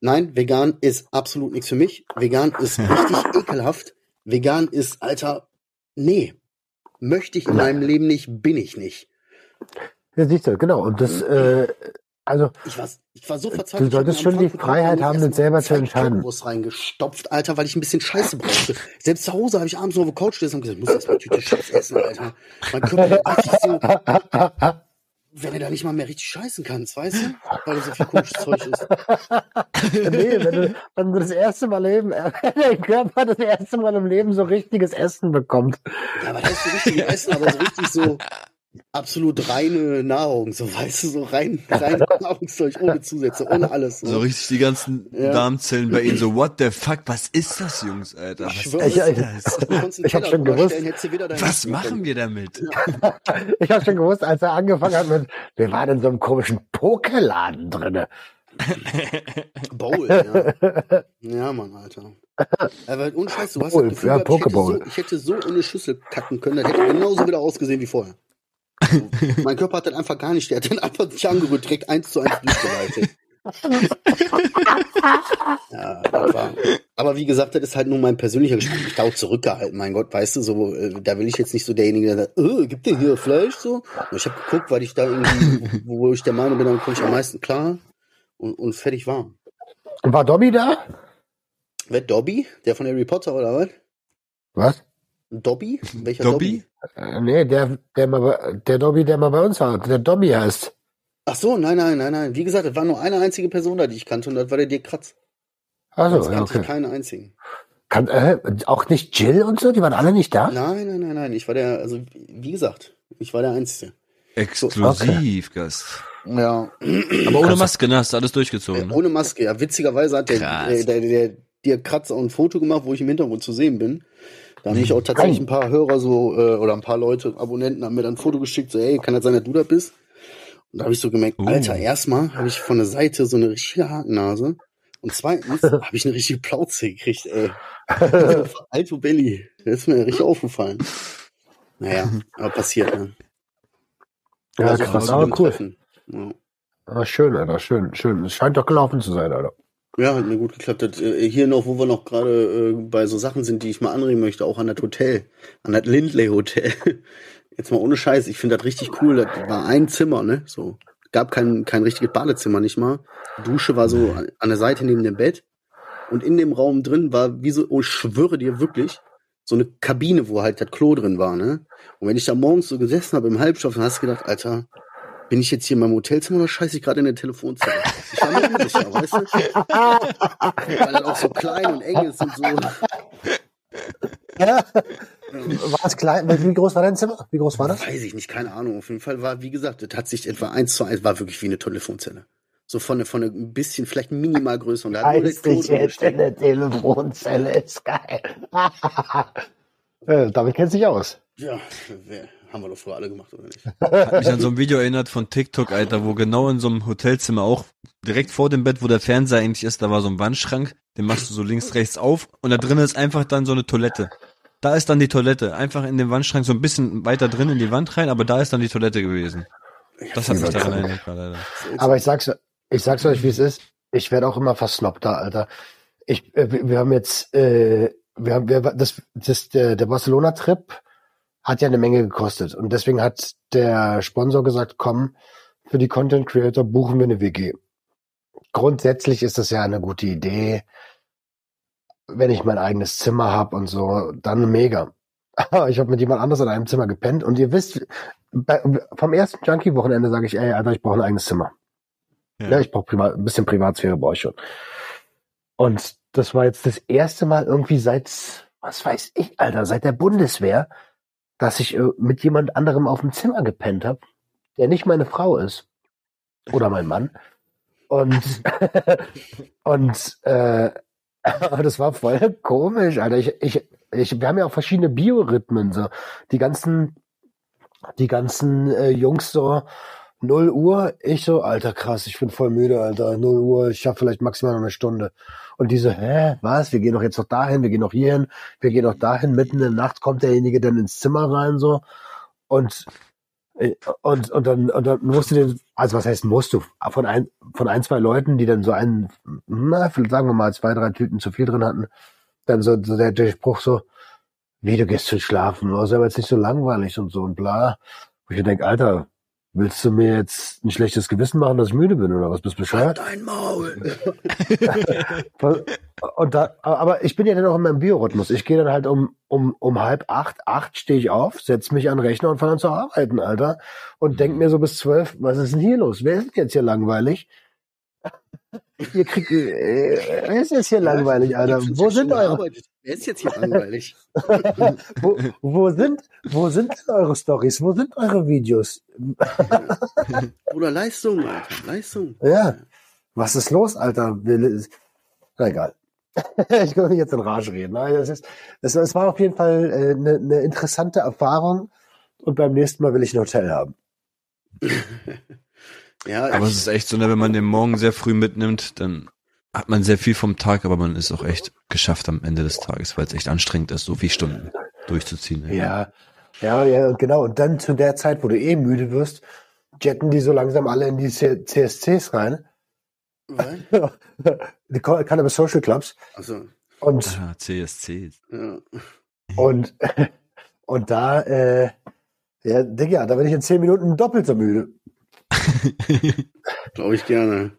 nein, vegan ist absolut nichts für mich. Vegan ist *laughs* richtig ekelhaft. Vegan ist, Alter, nee. Möchte ich in meinem Leben nicht, bin ich nicht. Ja, siehst du, genau. Und das, äh, also, Ich war, ich war so verzweifelt. Du solltest ich schon die Freiheit haben, das selber zu entscheiden. Currywurst reingestopft, Alter, weil ich ein bisschen Scheiße brauchte. Selbst zu Hause habe ich abends noch auf der Couch gesessen und gesagt, ich muss erst mal eine Tüte Scheiße essen, Alter. Mein Körper richtig so, wenn du da nicht mal mehr richtig scheißen kannst, weißt du? Weil da so viel komisches Zeug ist. *laughs* nee, wenn du, wenn du das erste Mal leben, *laughs* wenn dein Körper das erste Mal im Leben so richtiges Essen bekommt. Ja, aber das ist so richtig Essen, aber so richtig so, absolut reine Nahrung, so weißt du, so rein, *laughs* rein Nahrungszeug ohne Zusätze, ohne alles. So richtig die ganzen Ja. Darmzellen bei ihnen so, what the fuck, was ist das, Jungs, Alter? Was Ich ist schwöre, Ich- ich- das? Du konntest den Ich hab schon gewusst. stellen, hättest du wieder dein Was machen wir damit? *laughs* Ich habe schon gewusst, als er angefangen hat mit, wir waren in so einem komischen Pokerladen drinne. Bowl, ja. *laughs* Ja, Mann, Alter. Aber ohne Scheiß, du hast Bowl, ja, gehabt, ich, hätte Pokeball. so, ich hätte so in eine Schüssel kacken können, das hätte genauso wieder ausgesehen wie vorher. *laughs* Mein Körper hat dann einfach gar nicht, der hat dann einfach nicht angerührt, direkt eins zu eins durchgeleitet. *laughs* ja, das war. Aber wie gesagt, das ist halt nur mein persönlicher Geschmack. Ich da auch zurückgehalten, mein Gott, weißt du, so, äh, da will ich jetzt nicht so derjenige, der sagt, äh, gibt der hier Fleisch so? Und ich habe geguckt, weil ich da irgendwie, wo ich der Meinung bin, dann komme ich am meisten klar und, und fertig war. Und war Dobby da? Wer Dobby? Der von Harry Potter oder was? Was? Dobby? Welcher Dobby? Äh, nee, der, der mal, bei- der Dobby, der mal bei uns war, der Dobby heißt. Ach so, nein, nein, nein, nein. Wie gesagt, es war nur eine einzige Person da, die ich kannte und das war der Dirk Kratz. Also, ja, kannte okay. ich keinen einzigen. Kann, äh, auch nicht Jill und so, die waren alle nicht da? Nein, nein, nein, nein. Ich war der, also wie gesagt, ich war der Einzige. Exklusiv, Gast. Ja. Aber ohne Maske, ne? Hast du alles durchgezogen, ne? Ohne Maske, ja. Witzigerweise hat der, der, der, der Dirk Kratz auch ein Foto gemacht, wo ich im Hintergrund zu sehen bin. Da haben mich auch tatsächlich ein paar Hörer so, äh, oder ein paar Leute, Abonnenten, haben mir dann ein Foto geschickt, so, hey, kann das sein, dass du da bist? Und da habe ich so gemerkt, Uh. Alter, erstmal habe ich von der Seite so eine richtige Hakennase. Und zweitens *laughs* habe ich eine richtige Plauze gekriegt, ey. *laughs* *laughs* Alto Belly. Das ist mir richtig aufgefallen. Naja, aber passiert, ne? Ja, Also, krass, aber cool. Ja. Ah, schön, Alter, schön, schön. Es scheint doch gelaufen zu sein, Alter. Ja, hat mir gut geklappt. Das, äh, hier noch, wo wir noch gerade äh, bei so Sachen sind, die ich mal anregen möchte, auch an das Hotel, an das Lindley Hotel. *laughs* Jetzt mal ohne Scheiß, ich finde das richtig cool. Das war ein Zimmer, ne? So. Gab kein, kein richtiges Badezimmer, nicht mal. Dusche war so an, an der Seite neben dem Bett. Und in dem Raum drin war wie so, oh, ich schwöre dir wirklich, so eine Kabine, wo halt das Klo drin war, ne? Und wenn ich da morgens so gesessen habe im Halbstoff, dann hast du gedacht, Alter, bin ich jetzt hier in meinem Hotelzimmer oder scheiße ich gerade in der Telefonzelle? Ich war mir unsicher, weißt du? Weil das auch so klein und eng ist und so. War es klein? Wie groß war dein Zimmer? Wie groß war das? Weiß ich nicht, keine Ahnung. Auf jeden Fall war, wie gesagt, das hat sich etwa eins zu eins, war wirklich wie eine Telefonzelle. So von, von ein bisschen, vielleicht minimal größer. Und da hat jetzt in der Telefonzelle, ist geil. *laughs* äh, damit kennst du dich aus. Ja, wer, haben wir doch früher alle gemacht, oder nicht? Hat mich an so ein Video erinnert von TikTok, Alter, wo genau in so einem Hotelzimmer auch direkt vor dem Bett, wo der Fernseher eigentlich ist, da war so ein Wandschrank, den machst du so links, rechts auf und da drin ist einfach dann so eine Toilette. Da ist dann die Toilette, einfach in dem Wandschrank so ein bisschen weiter drin in die Wand rein, aber da ist dann die Toilette gewesen. Das hat mich daran erinnert, Alter. Aber ich sag's, ich sag's euch, wie es ist. Ich werde auch immer versnobter, Alter. Ich, äh, wir wir haben jetzt, äh, wir haben, wir, das, das, der, der Barcelona-Trip hat ja eine Menge gekostet. Und deswegen hat der Sponsor gesagt, komm, für die Content Creator buchen wir eine WG. Grundsätzlich ist das ja eine gute Idee. Wenn ich mein eigenes Zimmer hab und so, dann mega. Aber ich habe mit jemand anders in einem Zimmer gepennt und ihr wisst, bei, vom ersten Junkie-Wochenende sage ich, ey, Alter, ich brauche ein eigenes Zimmer. Ja. Ja, ich brauche privat, ein bisschen Privatsphäre brauche ich schon. Und das war jetzt das erste Mal irgendwie seit, was weiß ich, Alter, seit der Bundeswehr, dass ich äh, mit jemand anderem auf dem Zimmer gepennt habe, der nicht meine Frau ist. Oder mein Mann. Und, *laughs* und äh, *laughs* das war voll komisch, Alter. Ich, ich, ich, wir haben ja auch verschiedene Biorhythmen. So. Die ganzen, die ganzen äh, Jungs so, 0 Uhr, ich so, Alter, krass, ich bin voll müde, Alter, 0 Uhr, ich schaffe vielleicht maximal noch eine Stunde. Und die so, hä, was, wir gehen doch jetzt noch dahin, wir gehen noch hierhin, wir gehen noch dahin, mitten in der Nacht kommt derjenige dann ins Zimmer rein, so. Und, äh, und, und dann, und dann musst du den, also was heißt musst du? Von ein, von ein, zwei Leuten, die dann so einen, na, sagen wir mal zwei, drei Tüten zu viel drin hatten, dann so, so der, Spruch so, wie, du gehst zu schlafen, oh, ist aber jetzt nicht so langweilig und so und bla. Wo ich denke, Alter, willst du mir jetzt ein schlechtes Gewissen machen, dass ich müde bin oder was? Bist du bescheuert? Dein Maul! *laughs* Und da, aber ich bin ja dann auch in meinem Biorhythmus. Ich gehe dann halt um, um, um halb acht, acht stehe ich auf, setze mich an den Rechner und fange an zu arbeiten, Alter. Und denk mir so bis zwölf, was ist denn hier los? Wer ist denn jetzt hier langweilig? Ihr kriegt, äh, es ist hier langweilig, Alter. Wo jetzt sind eure. Wer ist jetzt hier langweilig? *laughs* wo, wo sind, wo sind eure Stories? Wo sind eure Videos? *laughs* Bruder, Leistung, Alter. Leistung. Ja. Was ist los, Alter? Na egal. *laughs* ich kann nicht jetzt in Rage reden. Das ist, das, es war auf jeden Fall eine äh, ne- ne interessante Erfahrung. Und beim nächsten Mal will ich ein Hotel haben. Ja, Aber es ist echt so, ne, wenn man den Morgen sehr früh mitnimmt, dann hat man sehr viel vom Tag, aber man ist auch echt geschafft am Ende des Tages, weil es echt anstrengend ist, so viele Stunden durchzuziehen. ey. Ja, ja, ja, genau. Und dann zu der Zeit, wo du eh müde wirst, jetten die so langsam alle in die C CSCs rein. *laughs* die Cannabis Social Clubs. also, Und, Ah, CSC. ja. und, *laughs* und da, äh, ja, Digga, da bin ich in zehn Minuten doppelt so müde. *laughs* glaube ich gerne.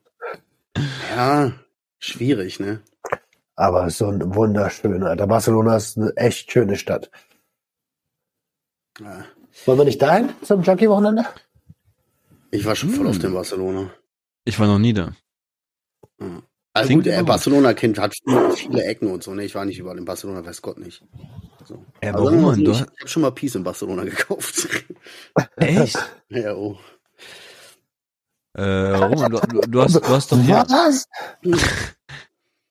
Ja, schwierig, ne? Aber so ein wunderschön, Alter. Barcelona ist eine echt schöne Stadt. Ja. Wollen wir nicht dahin zum Junkie-Wochenende? Ich war schon voll Hm. auf dem Barcelona. Ich war noch nie da. Also Klingt gut, äh, immer gut. Barcelona kennt, hat viele, viele Ecken und so, ne? Ich war nicht überall in Barcelona, weiß Gott nicht. So. Ja, Aber warum, Mann? ich, Du ich habe schon mal Peace in Barcelona *laughs* gekauft. Echt? ja, oh. Äh, *laughs* Roman, du, du, du, hast, du hast doch hier, Was? *laughs*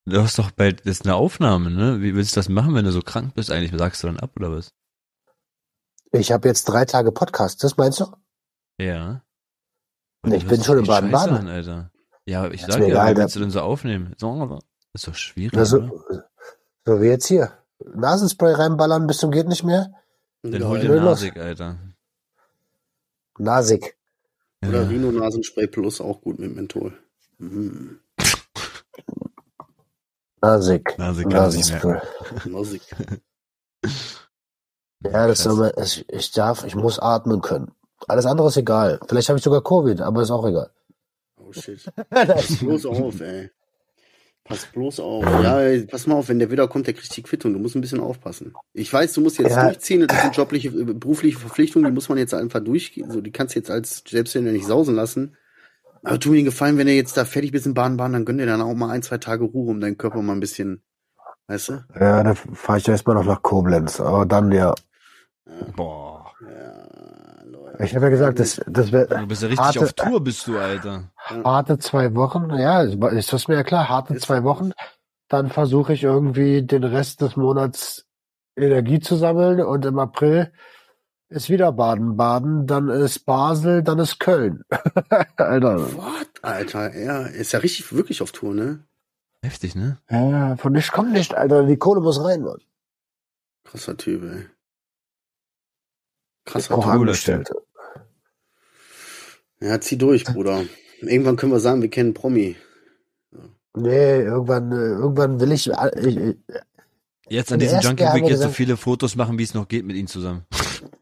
du hast doch bald, das ist eine Aufnahme, ne? Wie willst du das machen, wenn du so krank bist eigentlich? Sagst du dann ab oder was? Ich habe jetzt drei Tage Podcast, das meinst du? Ja. Ich Du bin schon in Baden-Baden. Alter. Ja, ich sag ja, egal, wie willst du denn so aufnehmen? So, ist doch schwierig, Also, oder? so wie jetzt hier. Nasenspray reinballern bis zum geht nicht mehr. Dann hol dir. Nasig, Alter. Nasig. Oder Ja. Rino Nasenspray Plus auch gut mit Menthol. Mhm. Nasig. Nasig kann man sich Nasenspray. Musik. Ja, das ist aber, ich, ich darf, ich muss atmen können. Alles andere ist egal. Vielleicht habe ich sogar Covid, aber ist auch egal. Oh shit. *laughs* Bloß auf, ey. Pass bloß auf. Ja, ey, pass mal auf, wenn der wieder kommt, der kriegt die Quittung. Du musst ein bisschen aufpassen. Ich weiß, du musst jetzt Ja. durchziehen. Das sind jobliche, äh, berufliche Verpflichtungen, die muss man jetzt einfach durchgehen. So, die kannst du jetzt als Selbstständiger nicht sausen lassen. Aber tu mir den Gefallen, wenn du jetzt da fertig bist in Baden-Baden, dann gönn dir dann auch mal ein, zwei Tage Ruhe, um deinen Körper mal ein bisschen, weißt du? Ja, dann fahre ich erstmal noch nach Koblenz. Aber dann, ja. Boah. Ja, Leute. Ich habe ja gesagt, das, das Du wäre bist ja richtig Harte- auf Tour, bist du, Alter. Harte zwei Wochen. Ja, ist das mir ja klar. Harte Ist zwei. Wochen. Dann versuche ich irgendwie den Rest des Monats Energie zu sammeln und im April ist wieder Baden-Baden, dann ist Basel, dann ist Köln. *laughs* Alter. What? Alter, ja, ist ja richtig, wirklich auf Tour, ne? Heftig, ne? Ja, von nichts kommt nicht, Alter. Die Kohle muss rein, Mann. Krasser Typ, ey. Krasser Typ. Angestellte. Ja, zieh durch, Bruder. Irgendwann können wir sagen, wir kennen Promi. Nee, irgendwann, äh, irgendwann will ich, äh, ich, ich Jetzt an diesem Junkie Week jetzt so viele Fotos machen, wie es noch geht mit ihnen zusammen.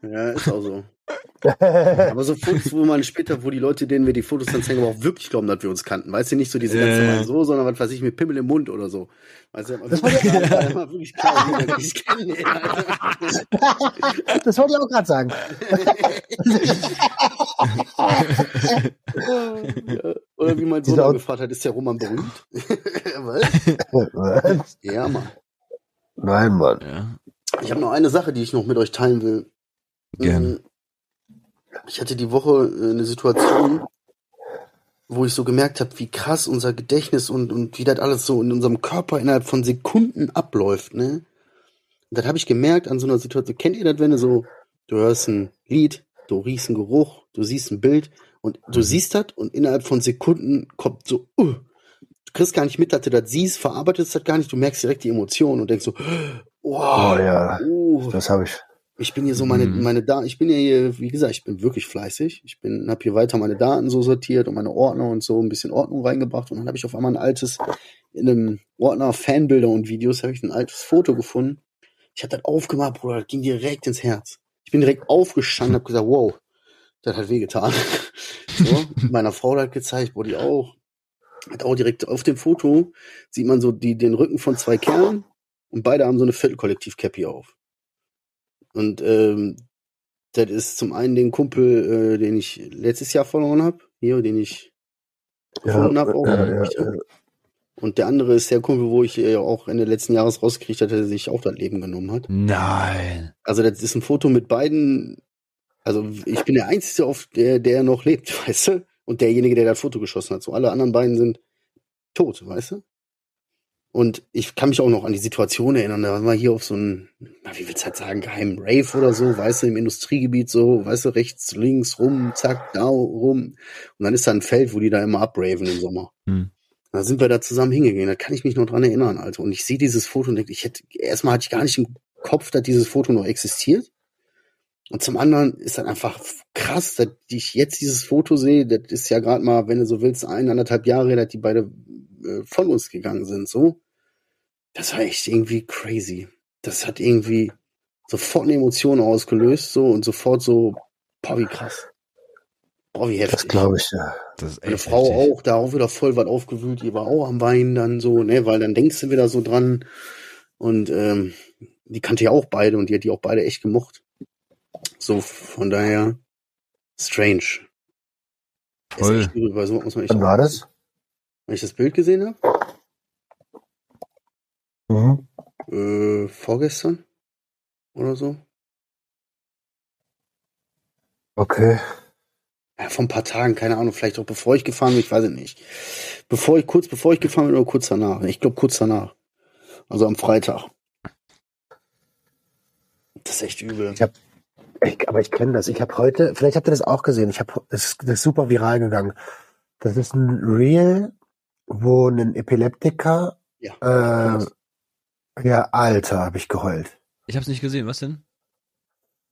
Ja, ist auch so. *laughs* Aber so Fotos, wo man später, wo die Leute, denen wir die Fotos dann zeigen, auch wirklich glauben, dass wir uns kannten. Weißt du, nicht so diese ganz Ja, ja. normalen so, sondern was weiß ich, mit Pimmel im Mund oder so. Weißt du, Das war *laughs* ja- wirklich klar, wollte ich auch gerade sagen. Ja, *laughs* Oder wie mein Sohn gefragt hat, ist der Roman berühmt? Was? Was? Ja, Mann. Nein, Mann. Ja. Ich habe noch eine Sache, die ich noch mit euch teilen will. Gerne. Mhm. Ich hatte die Woche äh, eine Situation, wo ich so gemerkt habe, wie krass unser Gedächtnis und, und wie das alles so in unserem Körper innerhalb von Sekunden abläuft, ne? Und das habe ich gemerkt an so einer Situation. Kennt ihr das, wenn du so, du hörst ein Lied, du riechst einen Geruch, du siehst ein Bild und du siehst das und innerhalb von Sekunden kommt so, uh, du kriegst gar nicht mit, dass du das siehst, verarbeitest das gar nicht, du merkst direkt die Emotionen und denkst so, Oh wow, ja, uh, das habe ich. Ich bin hier so meine, Mhm. meine Daten, ich bin ja hier, wie gesagt, ich bin wirklich fleißig. Ich bin, habe hier weiter meine Daten so sortiert und meine Ordner und so ein bisschen Ordnung reingebracht und dann habe ich auf einmal ein altes, in einem Ordner Fanbilder und Videos, habe ich ein altes Foto gefunden. Ich habe das aufgemacht, Bruder, das ging direkt ins Herz. Ich bin direkt aufgestanden, habe gesagt, wow, das hat wehgetan. *laughs* so, meiner Frau hat gezeigt, Body auch. Hat auch direkt auf dem Foto sieht man so die, den Rücken von zwei Kerlen und beide haben so eine Viertelkollektiv-Cappy auf. Und ähm, das ist zum einen den Kumpel, äh, den ich letztes Jahr verloren habe, hier, den ich gefunden habe. auch. ja, ja, ja. Und der andere ist der Kumpel, wo ich äh, auch Ende letzten Jahres rausgekriegt hatte, der sich auch das Leben genommen hat. Nein. Also das ist ein Foto mit beiden. Also ich bin der Einzige, auf der, der noch lebt, *laughs* weißt du? Und derjenige, der das Foto geschossen hat. So alle anderen beiden sind tot, weißt du? Und ich kann mich auch noch an die Situation erinnern, da waren wir hier auf so einem, na, wie willst du halt sagen, geheimen Rave oder so, weißt du, im Industriegebiet so, weißt du, rechts, links, rum, zack, da, rum. Und dann ist da ein Feld, wo die da immer abraven im Sommer. Hm. Da sind wir da zusammen hingegangen, da kann ich mich noch dran erinnern, Alter. Und ich sehe dieses Foto und denke, ich hätte, erstmal hatte ich gar nicht im Kopf, dass dieses Foto noch existiert. Und zum anderen ist das einfach krass, dass ich jetzt dieses Foto sehe, das ist ja gerade mal, wenn du so willst, eineinhalb Jahre, her, dass die beide äh, von uns gegangen sind, so. Das war echt irgendwie crazy. Das hat irgendwie sofort eine Emotion ausgelöst, so, und sofort so, boah, wie krass. Boah, wie heftig. Das glaube ich, ja. Das ist Meine Frau heftig. auch, da auch wieder voll was aufgewühlt, die war auch am Weinen dann so, ne, weil dann denkst du wieder so dran. Und ähm, die kannte ja auch beide und die hat die auch beide echt gemocht. So, von daher, strange. Voll. Übel, so Wann war das? Wenn ich das Bild gesehen habe, Mhm. äh, vorgestern oder so. Okay. Ja, vor ein paar Tagen, keine Ahnung, vielleicht auch bevor ich gefahren bin, ich weiß es nicht. Bevor ich, kurz bevor ich gefahren bin oder kurz danach. Ich glaube kurz danach. Also am Freitag. Das ist echt übel. Ich hab- Ich, aber ich kenne das. Ich habe heute, vielleicht habt ihr das auch gesehen. Ich habe, das, ist- das ist super viral gegangen. Das ist ein Reel, wo ein Epileptiker, Ja. äh, ja, Alter, habe ich geheult. Ich hab's nicht gesehen, was denn?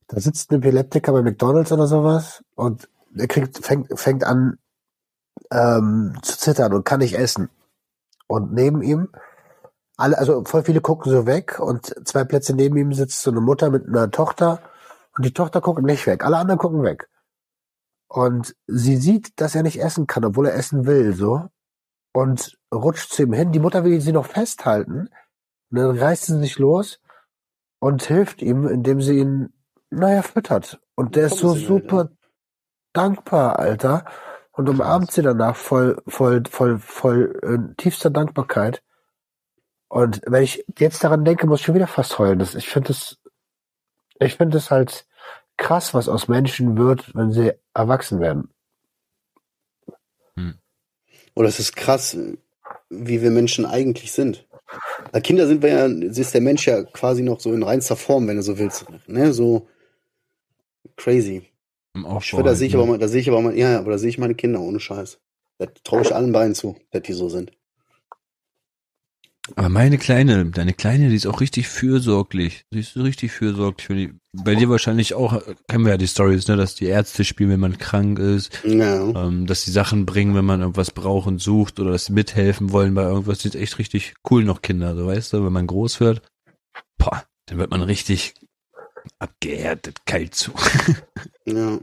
Da sitzt ein Epileptiker bei McDonalds oder sowas und er kriegt, fängt, fängt an ähm, zu zittern und kann nicht essen. Und neben ihm, alle, also voll viele gucken so weg und zwei Plätze neben ihm sitzt so eine Mutter mit einer Tochter und die Tochter guckt nicht weg. Alle anderen gucken weg. Und sie sieht, dass er nicht essen kann, obwohl er essen will, so. Und rutscht zu ihm hin. Die Mutter will sie noch festhalten. Und dann reißt sie sich los und hilft ihm, indem sie ihn, naja, füttert. Und der ist so der super dankbar, Alter. Und umarmt sie danach voll, voll, voll, voll äh, tiefster Dankbarkeit. Und wenn ich jetzt daran denke, muss ich schon wieder fast heulen. Das, ich finde das, ich finde es halt krass, was aus Menschen wird, wenn sie erwachsen werden. Oder es ist krass, wie wir Menschen eigentlich sind. Als Kinder sind wir ja, ist der Mensch ja quasi noch so in reinster Form, wenn du so willst. Ne? So crazy. Aufbau Ich da halt, sehe ich ne? aber mal, da sehe ich aber mal, ja, aber da sehe ich meine Kinder ohne Scheiß. Da traue ich allen beiden zu, dass die so sind. Aber meine Kleine, deine Kleine, die ist auch richtig fürsorglich. Sie ist so richtig fürsorglich. für die- Bei dir wahrscheinlich auch, kennen wir ja die Stories, ne, dass die Ärzte spielen, wenn man krank ist, Ja. ähm, dass die Sachen bringen, wenn man irgendwas braucht und sucht oder dass sie mithelfen wollen bei irgendwas. Die ist echt richtig cool noch Kinder, so weißt du, wenn man groß wird. Boah, dann wird man richtig abgehärtet, kalt zu. *laughs* Ja.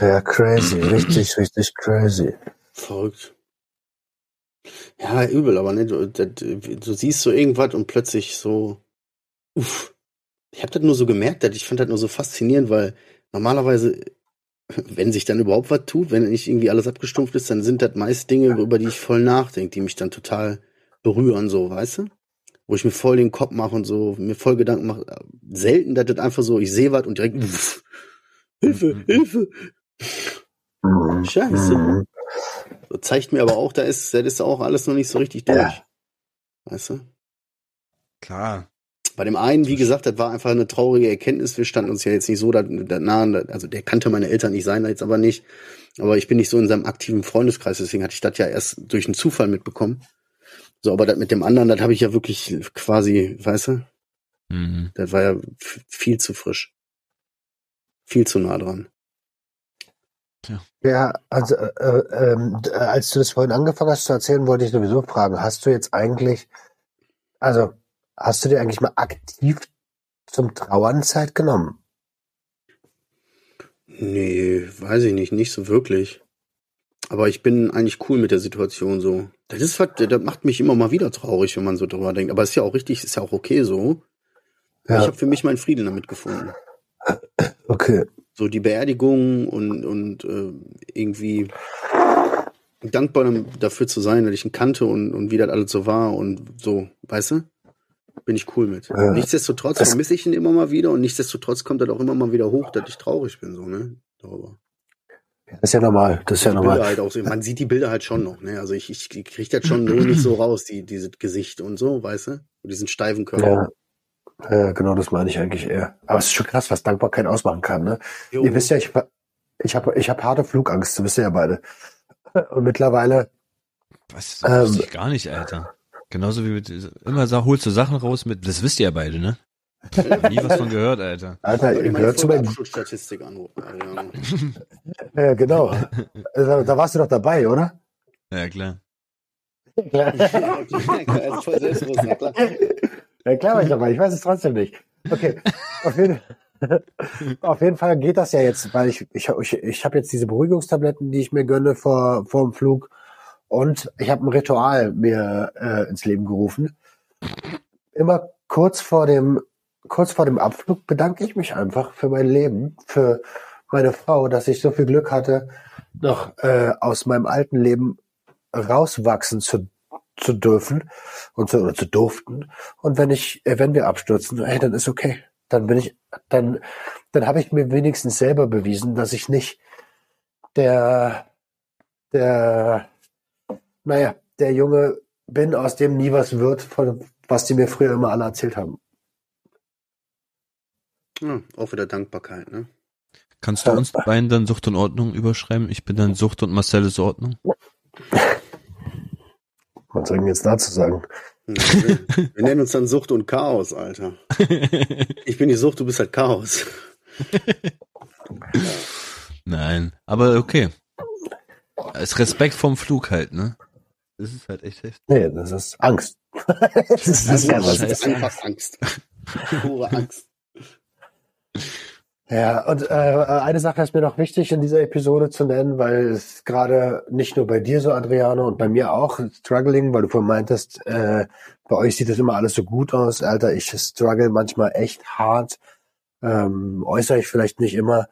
Ja, crazy. Richtig, richtig crazy. Verrückt. Ja, übel, aber ne, du, du siehst so irgendwas und plötzlich so, uff. Ich habe das nur so gemerkt, ich fand das nur so faszinierend, weil normalerweise, wenn sich dann überhaupt was tut, wenn nicht irgendwie alles abgestumpft ist, dann sind das meist Dinge, über die ich voll nachdenke, die mich dann total berühren, so, weißt du? Wo ich mir voll den Kopf mache und so, mir voll Gedanken mache. Selten, dass das einfach so, ich sehe was und direkt, uff, Hilfe, Hilfe. Mhm. Scheiße. So zeigt mir aber auch, da ist, das ist auch alles noch nicht so richtig durch. Ja. Weißt du? Klar. Bei dem einen, wie gesagt, das war einfach eine traurige Erkenntnis. Wir standen uns ja jetzt nicht so da, da nah, also der kannte meine Eltern nicht sein, jetzt aber nicht. Aber ich bin nicht so in seinem aktiven Freundeskreis, deswegen hatte ich das ja erst durch einen Zufall mitbekommen. So, aber das mit dem anderen, das habe ich ja wirklich quasi, weißt du, Mhm. das war ja viel zu frisch. Viel zu nah dran. Ja, also äh, äh, ähm, äh, als du das vorhin angefangen hast zu erzählen, wollte ich sowieso fragen, hast du jetzt eigentlich, also hast du dir eigentlich mal aktiv zum Trauern Zeit genommen? Nee, weiß ich nicht, nicht so wirklich. Aber ich bin eigentlich cool mit der Situation so. Das ist was, das macht mich immer mal wieder traurig, wenn man so drüber denkt. Aber ist ja auch richtig, ist ja auch okay so. Ja. Ich habe für mich meinen Frieden damit gefunden. Okay. So die Beerdigung und, und äh, irgendwie dankbar dafür zu sein, dass ich ihn kannte und, und wie das alles so war und so, weißt du? Bin ich cool mit. Ja. Nichtsdestotrotz vermisse ich ihn immer mal wieder und nichtsdestotrotz kommt das auch immer mal wieder hoch, dass ich traurig bin, so, ne? Darüber. Das ist ja normal. Das ist ja normal. Halt so, man sieht die Bilder halt schon noch, ne? Also ich, ich, ich krieg das schon nur nicht so raus, die, dieses Gesicht und so, weißt du? Und diesen steifen Körper. Ja. Ja, genau, das meine ich eigentlich eher. Aber es ist schon krass, was Dankbarkeit ausmachen kann. Ne? Jo. Ihr wisst ja, ich, ich habe ich hab harte Flugangst, das wisst ihr ja beide. *laughs* Und mittlerweile, Was? Ähm. Das wusste ich gar nicht, Alter. Genauso wie mit, immer sag, holst du Sachen raus mit, das wisst ihr ja beide, ne? Nie was von gehört, Alter. *laughs* Alter, ihr gehört zu meinem, Abschlussstatistik an, Adriano. ja, genau. *laughs* da, da warst du doch dabei, oder? Ja, klar. Ist voll selbstbewusst, na klar. Ja, klar war ich dabei, ich weiß es trotzdem nicht. Okay, auf jeden, *laughs* auf jeden Fall geht das ja jetzt, weil ich, ich, ich, ich habe jetzt diese Beruhigungstabletten, die ich mir gönne vor, vor dem Flug und ich habe ein Ritual mir äh, ins Leben gerufen. Immer kurz vor dem, kurz vor dem Abflug bedanke ich mich einfach für mein Leben, für meine Frau, dass ich so viel Glück hatte, noch äh, aus meinem alten Leben rauswachsen zu, zu dürfen und zu, oder zu durften. Und wenn ich, äh, wenn wir abstürzen, hey, dann ist okay. Dann bin ich, dann, dann habe ich mir wenigstens selber bewiesen, dass ich nicht der, der, naja, der Junge bin, aus dem nie was wird, von was die mir früher immer alle erzählt haben. Ja, auch wieder Dankbarkeit, ne? Kannst du uns beiden dann Sucht und Ordnung überschreiben? Ich bin dann Sucht und Marcel ist Ordnung. *laughs* Was soll ich denn jetzt dazu sagen? Wir, wir nennen uns dann Sucht und Chaos, Alter. *laughs* Ich bin die Sucht, du bist halt Chaos. Nein, aber okay. Als Respekt vom Flug halt, ne? Das ist halt echt heftig. Nee, das ist Angst. *laughs* das ist, das ist. Das ist einfach Angst. Pure Angst. Ja, und äh, eine Sache ist mir noch wichtig in dieser Episode zu nennen, weil es gerade nicht nur bei dir so, Adriano, und bei mir auch struggling, weil du vorhin meintest, äh, bei euch sieht das immer alles so gut aus. Alter, ich struggle manchmal echt hart. Ähm, äußere ich vielleicht nicht immer,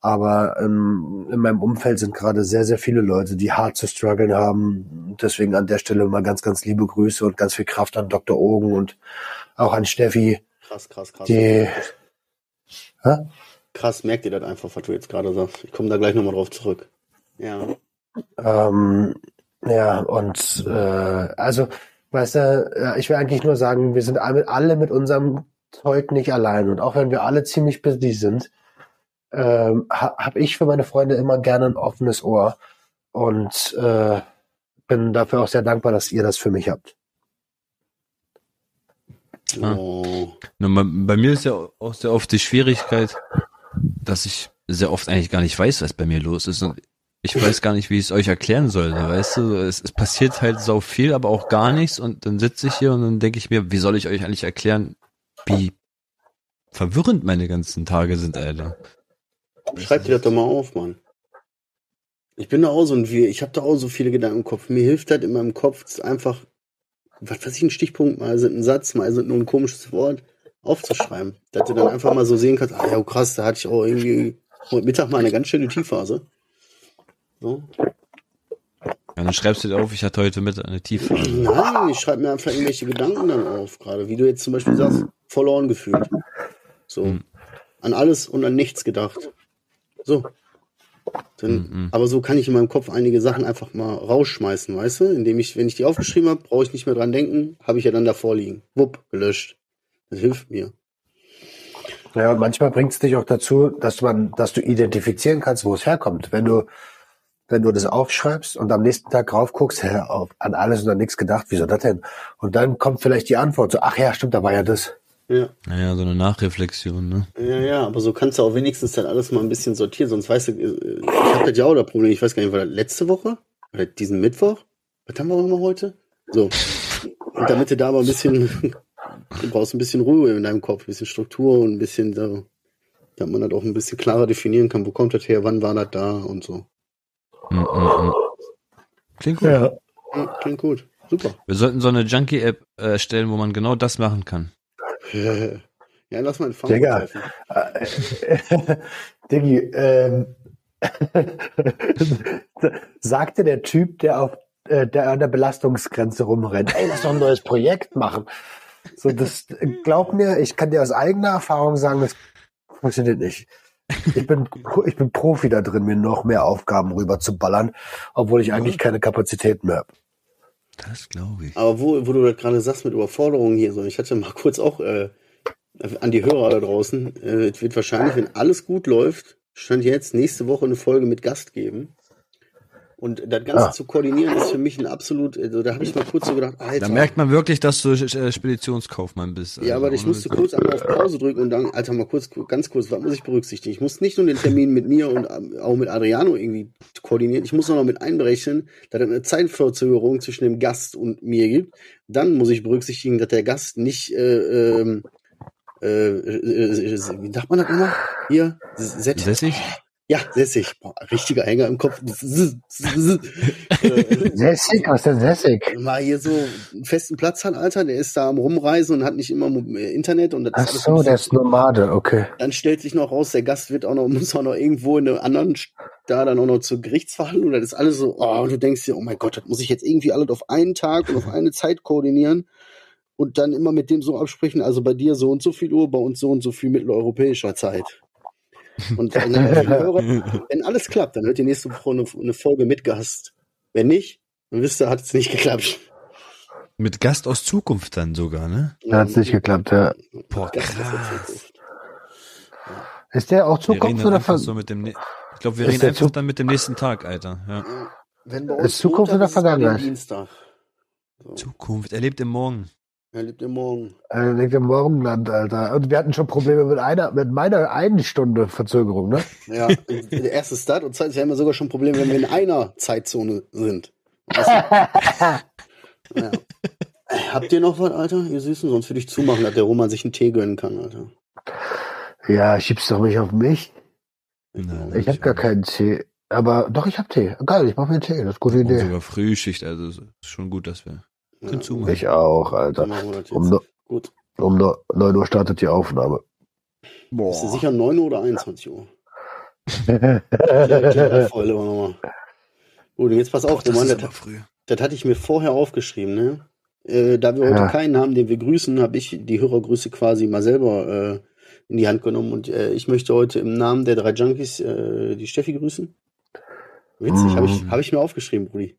aber ähm, in meinem Umfeld sind gerade sehr, sehr viele Leute, die hart zu strugglen haben. Deswegen an der Stelle mal ganz, ganz liebe Grüße und ganz viel Kraft an Dr. Ogen und auch an Steffi. Krass, krass, krass. Die, Hä? Krass, merkt ihr das einfach, was du jetzt gerade sagst. Ich komme da gleich nochmal drauf zurück. Ja. Ähm, ja, und äh, also, weißt du, ich will eigentlich nur sagen, wir sind alle, mit unserem Zeug nicht allein. Und auch wenn wir alle ziemlich busy sind, ähm, ha, habe ich für meine Freunde immer gerne ein offenes Ohr. Und äh, bin dafür auch sehr dankbar, dass ihr das für mich habt. Ah. Oh. Bei, bei mir ist ja auch sehr oft die Schwierigkeit, dass ich sehr oft eigentlich gar nicht weiß, was bei mir los ist. Und ich weiß gar nicht, wie ich es euch erklären soll. Weißt du, es, es passiert halt so viel, aber auch gar nichts. Und dann sitze ich hier und dann denke ich mir, wie soll ich euch eigentlich erklären, wie verwirrend meine ganzen Tage sind, Alter. Schreib dir das doch mal auf, Mann. Ich bin da auch so ein Wir, ich habe da auch so viele Gedanken im Kopf. Mir hilft das in meinem Kopf einfach, was weiß ich, ein Stichpunkt, mal sind ein Satz, mal sind nur ein komisches Wort aufzuschreiben. Dass du dann einfach mal so sehen kannst, ah ja, krass, da hatte ich auch irgendwie heute Mittag mal eine ganz schöne Tiefphase. So. Ja, dann schreibst du dir auf, ich hatte heute mit eine Tiefphase. Nein, ich schreibe mir einfach irgendwelche Gedanken dann auf, gerade wie du jetzt zum Beispiel sagst, verloren gefühlt. So. Hm. An alles und an nichts gedacht. So. Dann, Mhm. Aber so kann ich in meinem Kopf einige Sachen einfach mal rausschmeißen, weißt du? Indem ich, wenn ich die aufgeschrieben habe, brauche ich nicht mehr dran denken, habe ich ja dann davor liegen. Wupp, gelöscht. Das hilft mir. Ja, und manchmal bringt es dich auch dazu, dass man, dass du identifizieren kannst, wo es herkommt. Wenn du, wenn du das aufschreibst und am nächsten Tag rauf guckst, hä, auf, an alles und an nichts gedacht, wieso das denn? Und dann kommt vielleicht die Antwort so, ach ja, stimmt, da war ja das. Ja. Naja, so eine Nachreflexion, ne? Ja, ja, aber so kannst du auch wenigstens dann alles mal ein bisschen sortieren, sonst weißt du, äh, ich habe das ja auch das Problem, ich weiß gar nicht, war das letzte Woche? Oder diesen Mittwoch? Was haben wir mal heute? So. Und damit du da aber ein bisschen, du brauchst ein bisschen Ruhe in deinem Kopf, ein bisschen Struktur und ein bisschen so, damit man das auch ein bisschen klarer definieren kann, wo kommt das her, wann war das da und so. Mm, mm, mm. Klingt gut. Ja. Ja, klingt gut. Super. Wir sollten so eine Junkie-App äh, erstellen, wo man genau das machen kann. *laughs* Ja, lass mal in Digga. Frankfurt treffen. *laughs* Diggi, ähm, *laughs* Sagte der Typ, der auf äh, der an der Belastungsgrenze rumrennt. Ey, lass doch ein neues Projekt machen. So, das glaub mir, ich kann dir aus eigener Erfahrung sagen, das funktioniert nicht. Ich bin, ich bin Profi da drin, mir noch mehr Aufgaben rüber zu ballern, obwohl ich eigentlich keine Kapazitäten mehr habe. Das glaube ich. Aber wo, wo du gerade sagst mit Überforderungen hier, so, ich hatte mal *laughs* kurz auch äh, an die Hörer da draußen, äh, es wird wahrscheinlich, wenn alles gut läuft, stand jetzt nächste Woche eine Folge mit Gast geben. Und das Ganze Ah. zu koordinieren ist für mich ein absolut, also da habe ich mal kurz so gedacht, Alter. Da merkt man wirklich, dass du äh, Speditionskaufmann bist. ja, aber Also, ich musste Witz. kurz einmal auf Pause drücken und dann, Alter, mal kurz, ganz kurz, was muss ich berücksichtigen? Ich muss nicht nur den Termin mit mir und ähm, auch mit Adriano irgendwie koordinieren, ich muss auch noch mit einberechnen, dass es eine Zeitverzögerung zwischen dem Gast und mir gibt. Dann muss ich berücksichtigen, dass der Gast nicht, äh, ähm, äh, äh, äh, wie sagt man das immer? Hier, Set. Sässig? Ja, sässig. Boah, richtiger Hänger im Kopf. äh, Sässig? Was ist denn Sässig? mal hier so einen festen Platz hat, Alter, der ist da am Rumreisen und hat nicht immer äh, Internet und das Ach so, der ist Nomade, okay. dann stellt sich noch raus, der Gast wird auch noch, *laughs* muss auch noch irgendwo in einem anderen, da dann auch noch zur Gerichtsverhandlung, das ist alles so, oh, und du denkst dir, oh mein Gott, das muss ich jetzt irgendwie alles auf einen Tag und auf eine Zeit koordinieren und dann immer mit dem so absprechen, also bei dir so und so viel Uhr, bei uns so und so viel mitteleuropäischer Zeit. Und dann, die Hörer, wenn alles klappt, dann hört ihr nächste Woche eine, eine Folge mit Gast. Wenn nicht, dann wisst ihr, hat es nicht geklappt. Mit Gast aus Zukunft dann sogar, ne? Da hat's nicht geklappt, ja. Boah, krass. Ist der auch Zukunft oder einfach Ver so mit dem, ne ich glaube, wir Ist reden einfach dann mit dem nächsten Tag, Alter. Ja. Wenn bei Ist uns Zukunft Montag oder ist, ist Vergangenheit? Dienstag. So. Zukunft, er lebt im Morgen. Er lebt im Morgen. äh, liegt im Morgenland, Alter. Und wir hatten schon Probleme mit einer, mit meiner einen Stunde Verzögerung, ne? Ja, der erste Start und zweitens haben wir sogar schon Probleme, wenn wir in einer Zeitzone sind. *laughs* Ja. Habt ihr noch was, Alter? Ihr Süßen, sonst würde ich zumachen, dass der Roman sich einen Tee gönnen kann, Alter. Ja, schiebst doch nicht auf mich. Nein, Ich habe gar keinen Tee. Aber doch, ich hab Tee. Geil, ich mach mir einen Tee. Das ist eine gute Und Idee. sogar Frühschicht, also es ist schon gut, dass wir. Ja, zumachen. Ich auch, Alter. das Um, ne- Gut. um ne- 9 Uhr startet die Aufnahme. Ist du sicher *laughs* 9 Uhr oder 21 Uhr? Ja, voll, aber nochmal. Gut, und jetzt pass auf, das ist das, aber früh. das hatte ich mir vorher aufgeschrieben, ne? Äh, da wir heute Ja. keinen haben, den wir grüßen, habe ich die Hörergrüße quasi mal selber äh, in die Hand genommen und äh, ich möchte heute im Namen der drei Junkies äh, die Steffi grüßen. Witzig, Mhm. habe ich, hab ich mir aufgeschrieben, Brudi.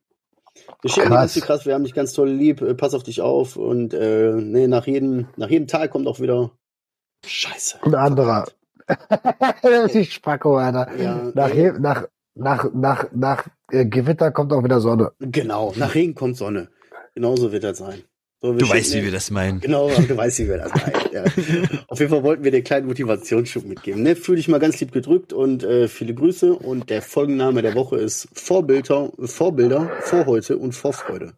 Wir schicken Krass. ganz krass, wir haben dich ganz toll lieb, äh, pass auf dich auf und äh, nee, nach jedem, nach jedem Tag kommt auch wieder Scheiße. Ein anderer. *laughs* das ist die Spacko, Alter. Ja, Nach, je, nach, nach, nach, nach äh, Gewitter kommt auch wieder Sonne. Genau, nach Regen kommt Sonne. Genauso wird das sein. So, Du weißt, wie wir das meinen. Genau, du weißt, wie wir das meinen. Ja. *laughs* Auf jeden Fall wollten wir dir einen kleinen Motivationsschub mitgeben. Ne? Fühl dich mal ganz lieb gedrückt und äh, viele Grüße. Und der Folgenname der Woche ist Vorbilder, Vorbilder, Vorhäute und Vorfreude.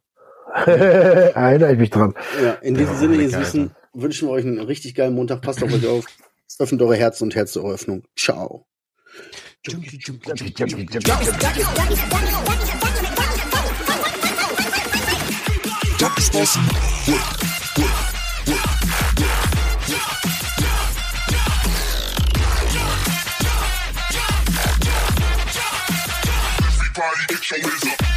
*laughs* Erinnere ich mich dran. Ja, in diesem Sinne, ihr Süßen, wünschen wir euch einen richtig geilen Montag. Passt auf euch auf. Öffnet eure Herzen und Herz zur Eröffnung. Ciao. bossy. Everybody get your up.